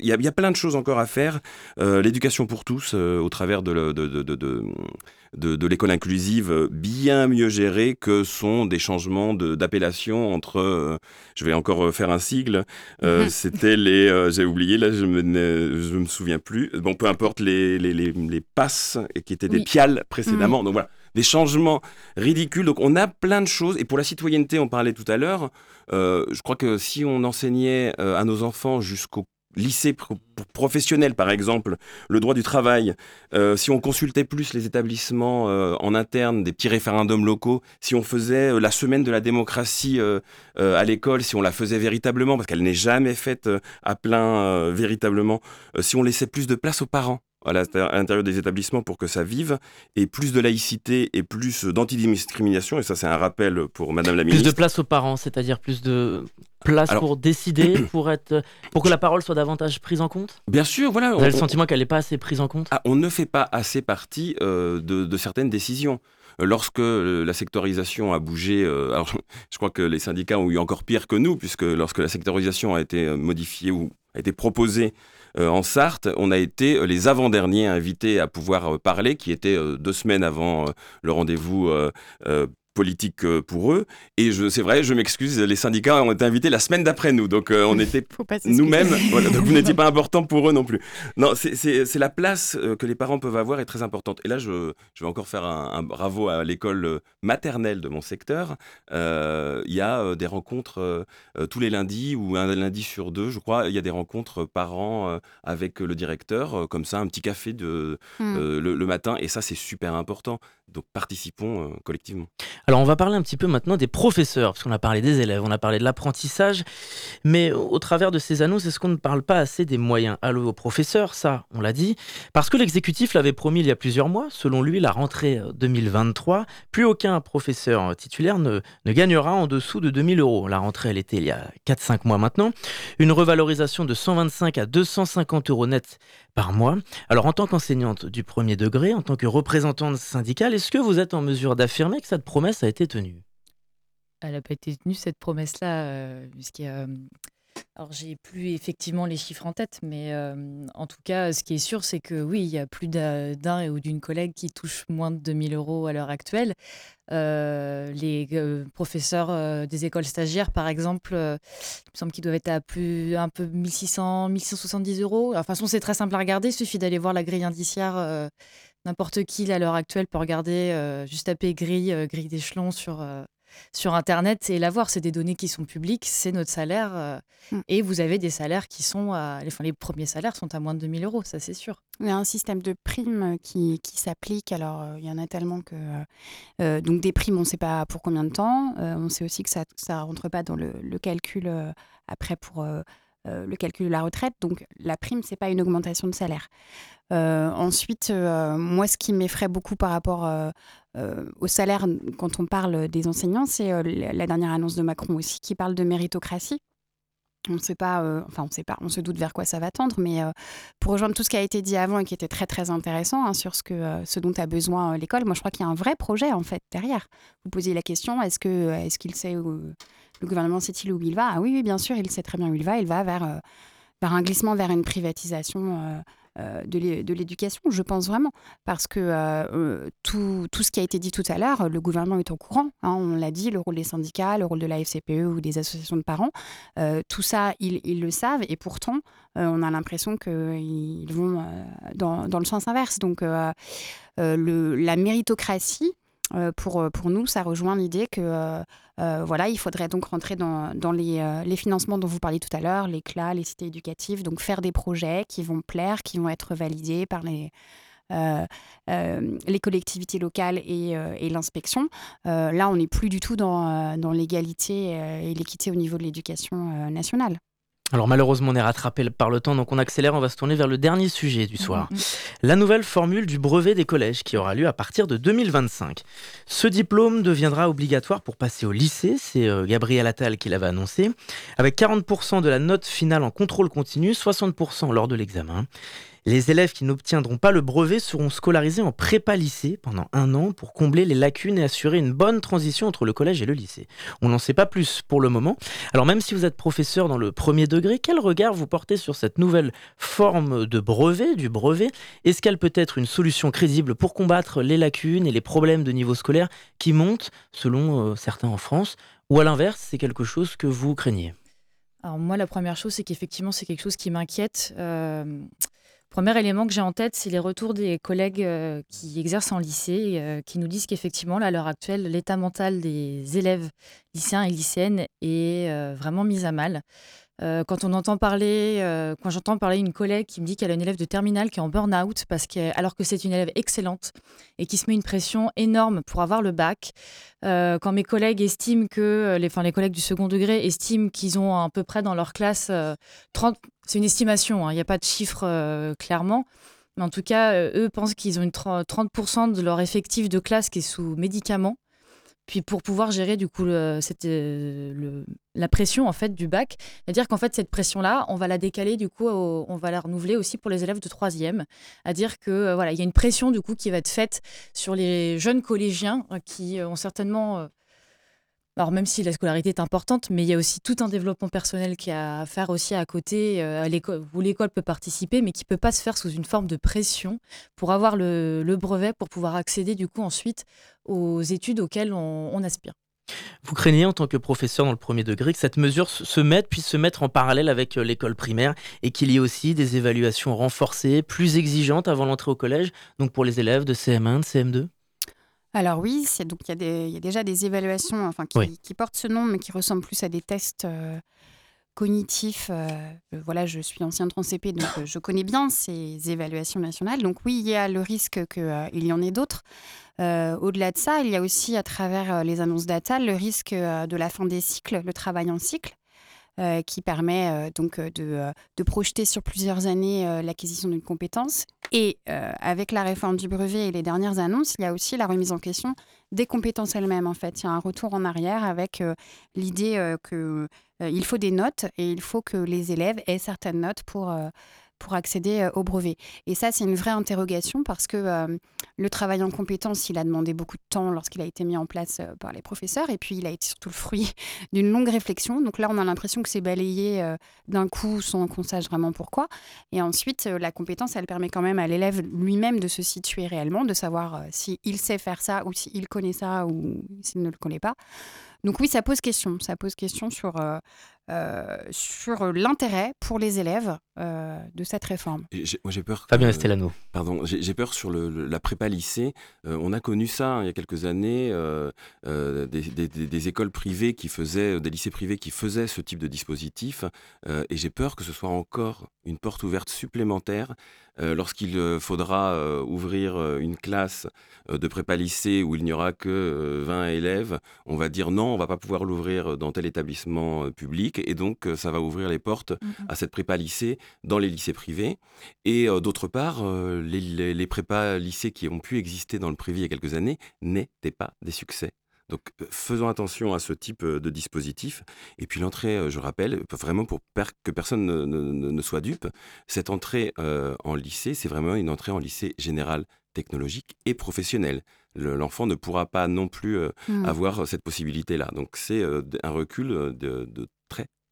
il y, y a plein de choses encore à faire. Euh, L'éducation pour tous, euh, au travers de, le- de, de, de, l'école inclusive, euh, bien mieux gérée que sont des changements de- d'appellation entre, euh, je vais encore faire un sigle, Mhm. c'était les, j'ai oublié, là je me, ne- je me souviens plus, bon peu importe, les, les, les, les passes qui étaient des Oui. piales précédemment. Donc voilà, des changements ridicules. Donc on a plein de choses. Et pour la citoyenneté, on parlait tout à l'heure. euh, je crois que si on enseignait euh, à nos enfants jusqu'au lycée pro- pro- professionnel, par exemple, le droit du travail, euh, si on consultait plus les établissements en interne, des petits référendums locaux, si on faisait la semaine de la démocratie à l'école, si on la faisait véritablement, parce qu'elle n'est jamais faite à plein véritablement, si on laissait plus de place aux parents à l'int- à l'intérieur des établissements pour que ça vive, et plus de laïcité et plus d'antidiscrimination, et ça c'est un rappel pour Madame la Plus ministre. de place aux parents, c'est-à-dire plus de place Alors- pour décider, pour, être, pour que la parole soit davantage prise en compte? Bien sûr, voilà. Vous avez le on- sentiment qu'elle n'est pas assez prise en compte? Ah, on ne fait pas assez partie euh, de, de certaines décisions. Euh, Lorsque euh, la sectorisation a bougé, euh, alors je crois que les syndicats ont eu encore pire que nous, puisque lorsque la sectorisation a été modifiée ou a été proposée en Sarthe, on a été euh, les avant-derniers invités à pouvoir euh, parler, qui étaient euh, deux semaines avant euh, le rendez-vous euh, euh, politique euh, pour eux. Et c'est vrai, je m'excuse, les syndicats ont été invités la semaine d'après nous, donc euh, on était nous-mêmes, voilà, donc vous n'étiez pas important pour eux non plus. Non, c'est- la place euh, que les parents peuvent avoir est très importante. Et là, je, je vais encore faire un, un bravo à l'école maternelle de mon secteur. Euh, Il y a des rencontres euh, tous les lundis ou un lundi sur deux, je crois. Il y a des rencontres parents avec le directeur, comme ça, un petit café de, Mm. euh, le, le matin. Et ça, c'est super important. Donc, participons collectivement. Alors on va parler un petit peu maintenant des professeurs, parce qu'on a parlé des élèves, on a parlé de l'apprentissage, mais au travers de ces annonces, est-ce qu'on ne parle pas assez des moyens? Alloués aux professeurs Ça, on l'a dit, parce que l'exécutif l'avait promis il y a plusieurs mois, selon lui, la rentrée euh, 2023, plus aucun professeur euh, titulaire ne, ne gagnera en dessous de 2000 euros. La rentrée, elle était il y a 4-5 mois maintenant, une revalorisation de 125 à 250 euros net par mois. Alors en tant qu'enseignante du premier degré, en tant que représentante syndicale, est-ce que vous êtes en mesure d'affirmer que cette promesse a été tenue? Elle n'a pas été tenue, cette promesse-là, euh, puisqu'il y a, euh, Alors, j'ai plus effectivement les chiffres en tête, mais en tout cas, ce qui est sûr, c'est que oui, il y a plus d'un ou d'une collègue qui touche moins de 2000 euros à l'heure actuelle. Les professeurs des écoles stagiaires, par exemple, il me semble qu'ils doivent être à plus un peu 1600, 1170 euros. Alors, de toute façon, c'est très simple à regarder. Il suffit d'aller voir la grille indiciaire. N'importe qui, à l'heure actuelle, peut regarder, juste taper grille, euh, grille d'échelon sur, sur Internet et la voir. C'est des données qui sont publiques, c'est notre salaire. euh, Et vous avez des salaires qui sont à. Enfin, les premiers salaires sont à moins de 2000 euros, ça, c'est sûr. Il y a un système de primes qui, qui s'applique. Alors, euh, il y en a tellement que. euh, donc, des primes, on ne sait pas pour combien de temps. Euh, on sait aussi que ça ne rentre pas dans le, le calcul euh, après pour. euh, le calcul de la retraite. Donc la prime, c'est pas une augmentation de salaire. ensuite, moi, ce qui m'effraie beaucoup par rapport au salaire quand on parle des enseignants, c'est la dernière annonce de Macron aussi qui parle de méritocratie. On ne sait pas, euh, enfin on sait pas, on se doute vers quoi ça va tendre, mais euh, pour rejoindre tout ce qui a été dit avant et qui était très très intéressant hein, sur ce que euh, ce dont a besoin l'école, moi je crois qu'il y a un vrai projet en fait derrière. Vous posiez la question, est-ce que est-ce qu'il sait le gouvernement sait-il où il va? Ah oui, oui, bien sûr, il sait très bien où il va. Il va vers vers un glissement vers une privatisation euh, de l'éducation, je pense vraiment, parce que euh, euh, tout, tout, ce qui a été dit tout à l'heure, le gouvernement est au courant, hein, on l'a dit, le rôle des syndicats, le rôle de la FCPE ou des associations de parents, tout ça, ils, le savent, et pourtant, on a l'impression qu'ils vont dans, dans, le sens inverse. Donc, la méritocratie, pour, pour nous, ça rejoint l'idée que euh, voilà, il faudrait donc rentrer dans, euh, les, financements dont vous parliez tout à l'heure, les CLA, les cités éducatives, donc faire des projets qui vont plaire, qui vont être validés par les, euh, les collectivités locales et, l'inspection. là, on n'est plus du tout dans l'égalité et l'équité au niveau de l'éducation nationale. Alors malheureusement on est rattrapé par le temps donc on accélère, on va se tourner vers le dernier sujet du soir. Mm. La nouvelle formule du brevet des collèges qui aura lieu à partir de 2025. Ce diplôme deviendra obligatoire pour passer au lycée, c'est euh, Gabriel Attal qui l'avait annoncé, avec 40% de la note finale en contrôle continu, 60% lors de l'examen. Les élèves qui n'obtiendront pas le brevet seront scolarisés en prépa lycée pendant un an pour combler les lacunes et assurer une bonne transition entre le collège et le lycée. On n'en sait pas plus pour le moment. Alors même si vous êtes professeur dans le premier degré, quel regard vous portez sur cette nouvelle forme de brevet, du brevet? Est-ce qu'elle peut être une solution crédible pour combattre les lacunes et les problèmes de niveau scolaire qui montent, selon euh, certains en France? Ou à l'inverse, c'est quelque chose que vous craignez? Alors moi, la première chose, c'est qu'effectivement, c'est quelque chose qui m'inquiète. Euh, Premier élément que j'ai en tête, c'est les retours des collègues euh, qui exercent en lycée, euh, qui nous disent qu'effectivement, à l'heure actuelle, l'état mental des élèves lycéens et lycéennes est euh, vraiment mis à mal. Quand on entend parler, quand j'entends parler une collègue qui me dit qu'elle a une élève de terminale qui est en burn-out parce que, alors que c'est une élève excellente et qui se met une pression énorme pour avoir le bac, quand mes collègues estiment que, enfin les collègues du second degré estiment qu'ils ont à peu près dans leur classe 30, c'est une estimation, hein, il n'y a pas de chiffre clairement, mais en tout cas, eux pensent qu'ils ont une 30% de leur effectif de classe qui est sous médicaments. Puis pour pouvoir gérer du coup cette, le, la pression en fait du bac, c'est-à-dire qu'en fait cette pression-là, on va la décaler du coup, on va la renouveler aussi pour les élèves de troisième, à dire que euh, voilà, il y a une pression du coup qui va être faite sur les jeunes collégiens euh, qui euh, ont certainement alors même si la scolarité est importante, mais il y a aussi tout un développement personnel qui a à faire aussi à côté, à où l'école peut participer, mais qui ne peut pas se faire sous une forme de pression pour avoir le, brevet, pour pouvoir accéder du coup ensuite aux études auxquelles on aspire. Vous craignez en tant que professeur dans le premier degré que cette mesure se mette, puisse se mettre en parallèle avec euh, l'école primaire et qu'il y ait aussi des évaluations renforcées, plus exigeantes avant l'entrée au collège, donc pour les élèves de CM1, de CM2 alors oui, donc il y, a déjà des évaluations enfin, qui, portent ce nom, mais qui ressemblent plus à des tests euh, cognitifs. Euh, voilà, je suis ancien de CP, donc je connais bien ces évaluations nationales. Donc oui, il y a le risque qu'il y en ait d'autres. Euh, au-delà de ça, il y a aussi à travers euh, les annonces d'Atal le risque euh, de la fin des cycles, le travail en cycle. Qui permet donc de, projeter sur plusieurs années l'acquisition d'une compétence. Et avec la réforme du brevet et les dernières annonces, il y a aussi la remise en question des compétences elles-mêmes. En fait, il y a un retour en arrière avec l'idée qu'il faut des notes et il faut que les élèves aient certaines notes pour pour accéder euh, au brevet. Et ça, c'est une vraie interrogation parce que euh, le travail en compétence, il a demandé beaucoup de temps lorsqu'il a été mis en place euh, par les professeurs. Et puis, il a été surtout le fruit d'une longue réflexion. Donc là, on a l'impression que c'est balayé d'un coup sans qu'on sache vraiment pourquoi. Et ensuite, la compétence, elle permet quand même à l'élève lui-même de se situer réellement, de savoir s'il sait faire ça ou s'il connaît ça ou s'il ne le connaît pas. Donc oui, ça pose question. Ça pose question sur, euh, sur l'intérêt pour les élèves euh, de cette réforme. j'ai peur. Fabien Estelano. Pardon, j'ai peur sur le, la prépa lycée. on a connu ça hein, il y a quelques années, des, écoles privées qui faisaient, des lycées privés qui faisaient ce type de dispositif. et j'ai peur que ce soit encore une porte ouverte supplémentaire euh, lorsqu'il euh, faudra euh, ouvrir une classe de prépa lycée où il n'y aura que 20 élèves, on va dire non, on va pas pouvoir l'ouvrir dans tel établissement public et donc ça va ouvrir les portes mmh à cette prépa lycée dans les lycées privés. Et d'autre part, les, les, les prépas lycées qui ont pu exister dans le privé il y a quelques années n'étaient pas des succès. Donc faisons attention à ce type de dispositif. Et puis l'entrée, je rappelle, vraiment pour que personne ne, soit dupe, cette entrée en lycée, c'est vraiment une entrée en lycée général technologique et professionnel. L'enfant ne pourra pas non plus mmh. avoir cette possibilité-là. Donc c'est un recul de, de,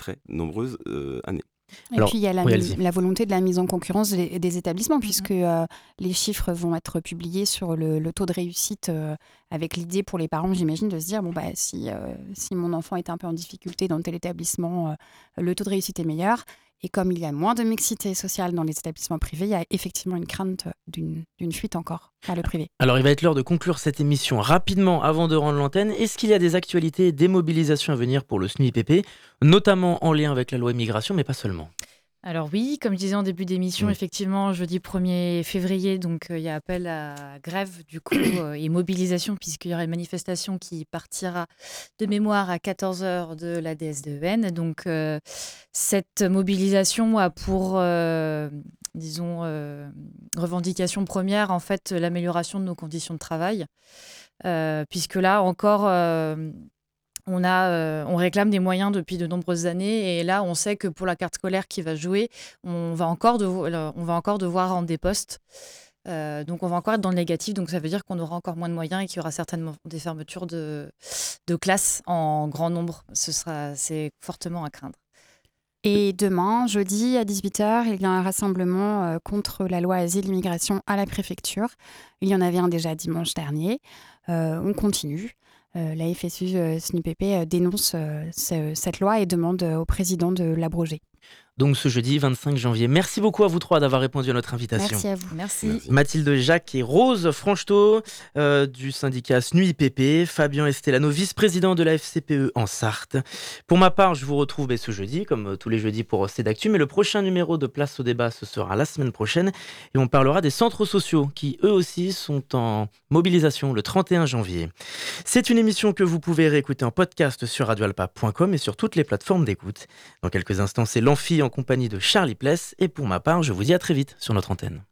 très nombreuses années. Et puis il y a la, volonté de la mise en concurrence des, établissements, mhm. puisque euh, les chiffres vont être publiés sur le, taux de réussite, euh, avec l'idée pour les parents, j'imagine, de se dire bon bah si, euh, si mon enfant est un peu en difficulté dans tel établissement, le taux de réussite est meilleur. Et comme il y a moins de mixité sociale dans les établissements privés, il y a effectivement une crainte d'une fuite encore vers le privé. Alors il va être l'heure de conclure cette émission rapidement avant de rendre l'antenne. Est-ce qu'il y a des actualités, des mobilisations à venir pour le SNUIPP, notamment en lien avec la loi immigration, mais pas seulement? Alors oui, comme je disais en début d'émission, effectivement, jeudi 1er février, donc euh, il y a appel à grève du coup euh, et mobilisation puisqu'il y aura une manifestation qui partira de mémoire à 14h de la DSDEN. Donc euh, cette mobilisation a pour, disons, revendication première en fait l'amélioration de nos conditions de travail. puisque là encore, on, a, euh, on réclame des moyens depuis de nombreuses années et là, on sait que pour la carte scolaire qui va jouer, on va encore, on va encore devoir rendre des postes. Euh, donc on va encore être dans le négatif, donc ça veut dire qu'on aura encore moins de moyens et qu'il y aura certainement des fermetures de, de classes en grand nombre. Ce sera, c'est fortement à craindre. Et demain, jeudi à 18h, il y a un rassemblement euh, contre la loi asile-immigration à la préfecture. Il y en avait un déjà dimanche dernier. on continue. Euh, la FSU euh, euh, dénonce cette loi et demande au président de l'abroger donc ce jeudi 25 janvier. Merci beaucoup à vous trois d'avoir répondu à notre invitation. Merci à vous. Merci. Mathilde Jacques et Rose Franchetot euh, du syndicat SNUIPP, Fabien Estelano, vice-président de la FCPE en Sarthe. Pour ma part, je vous retrouve ben, ce jeudi, comme euh, tous les jeudis pour Cédactu, mais le prochain numéro de Place au débat, ce sera la semaine prochaine et on parlera des centres sociaux qui eux aussi sont en mobilisation le 31 janvier. C'est une émission que vous pouvez réécouter en podcast sur radioalpa.com et sur toutes les plateformes d'écoute. Dans quelques instants, c'est l'amphi compagnie de Charlie Pless. Et pour ma part, je vous dis à très vite sur notre antenne.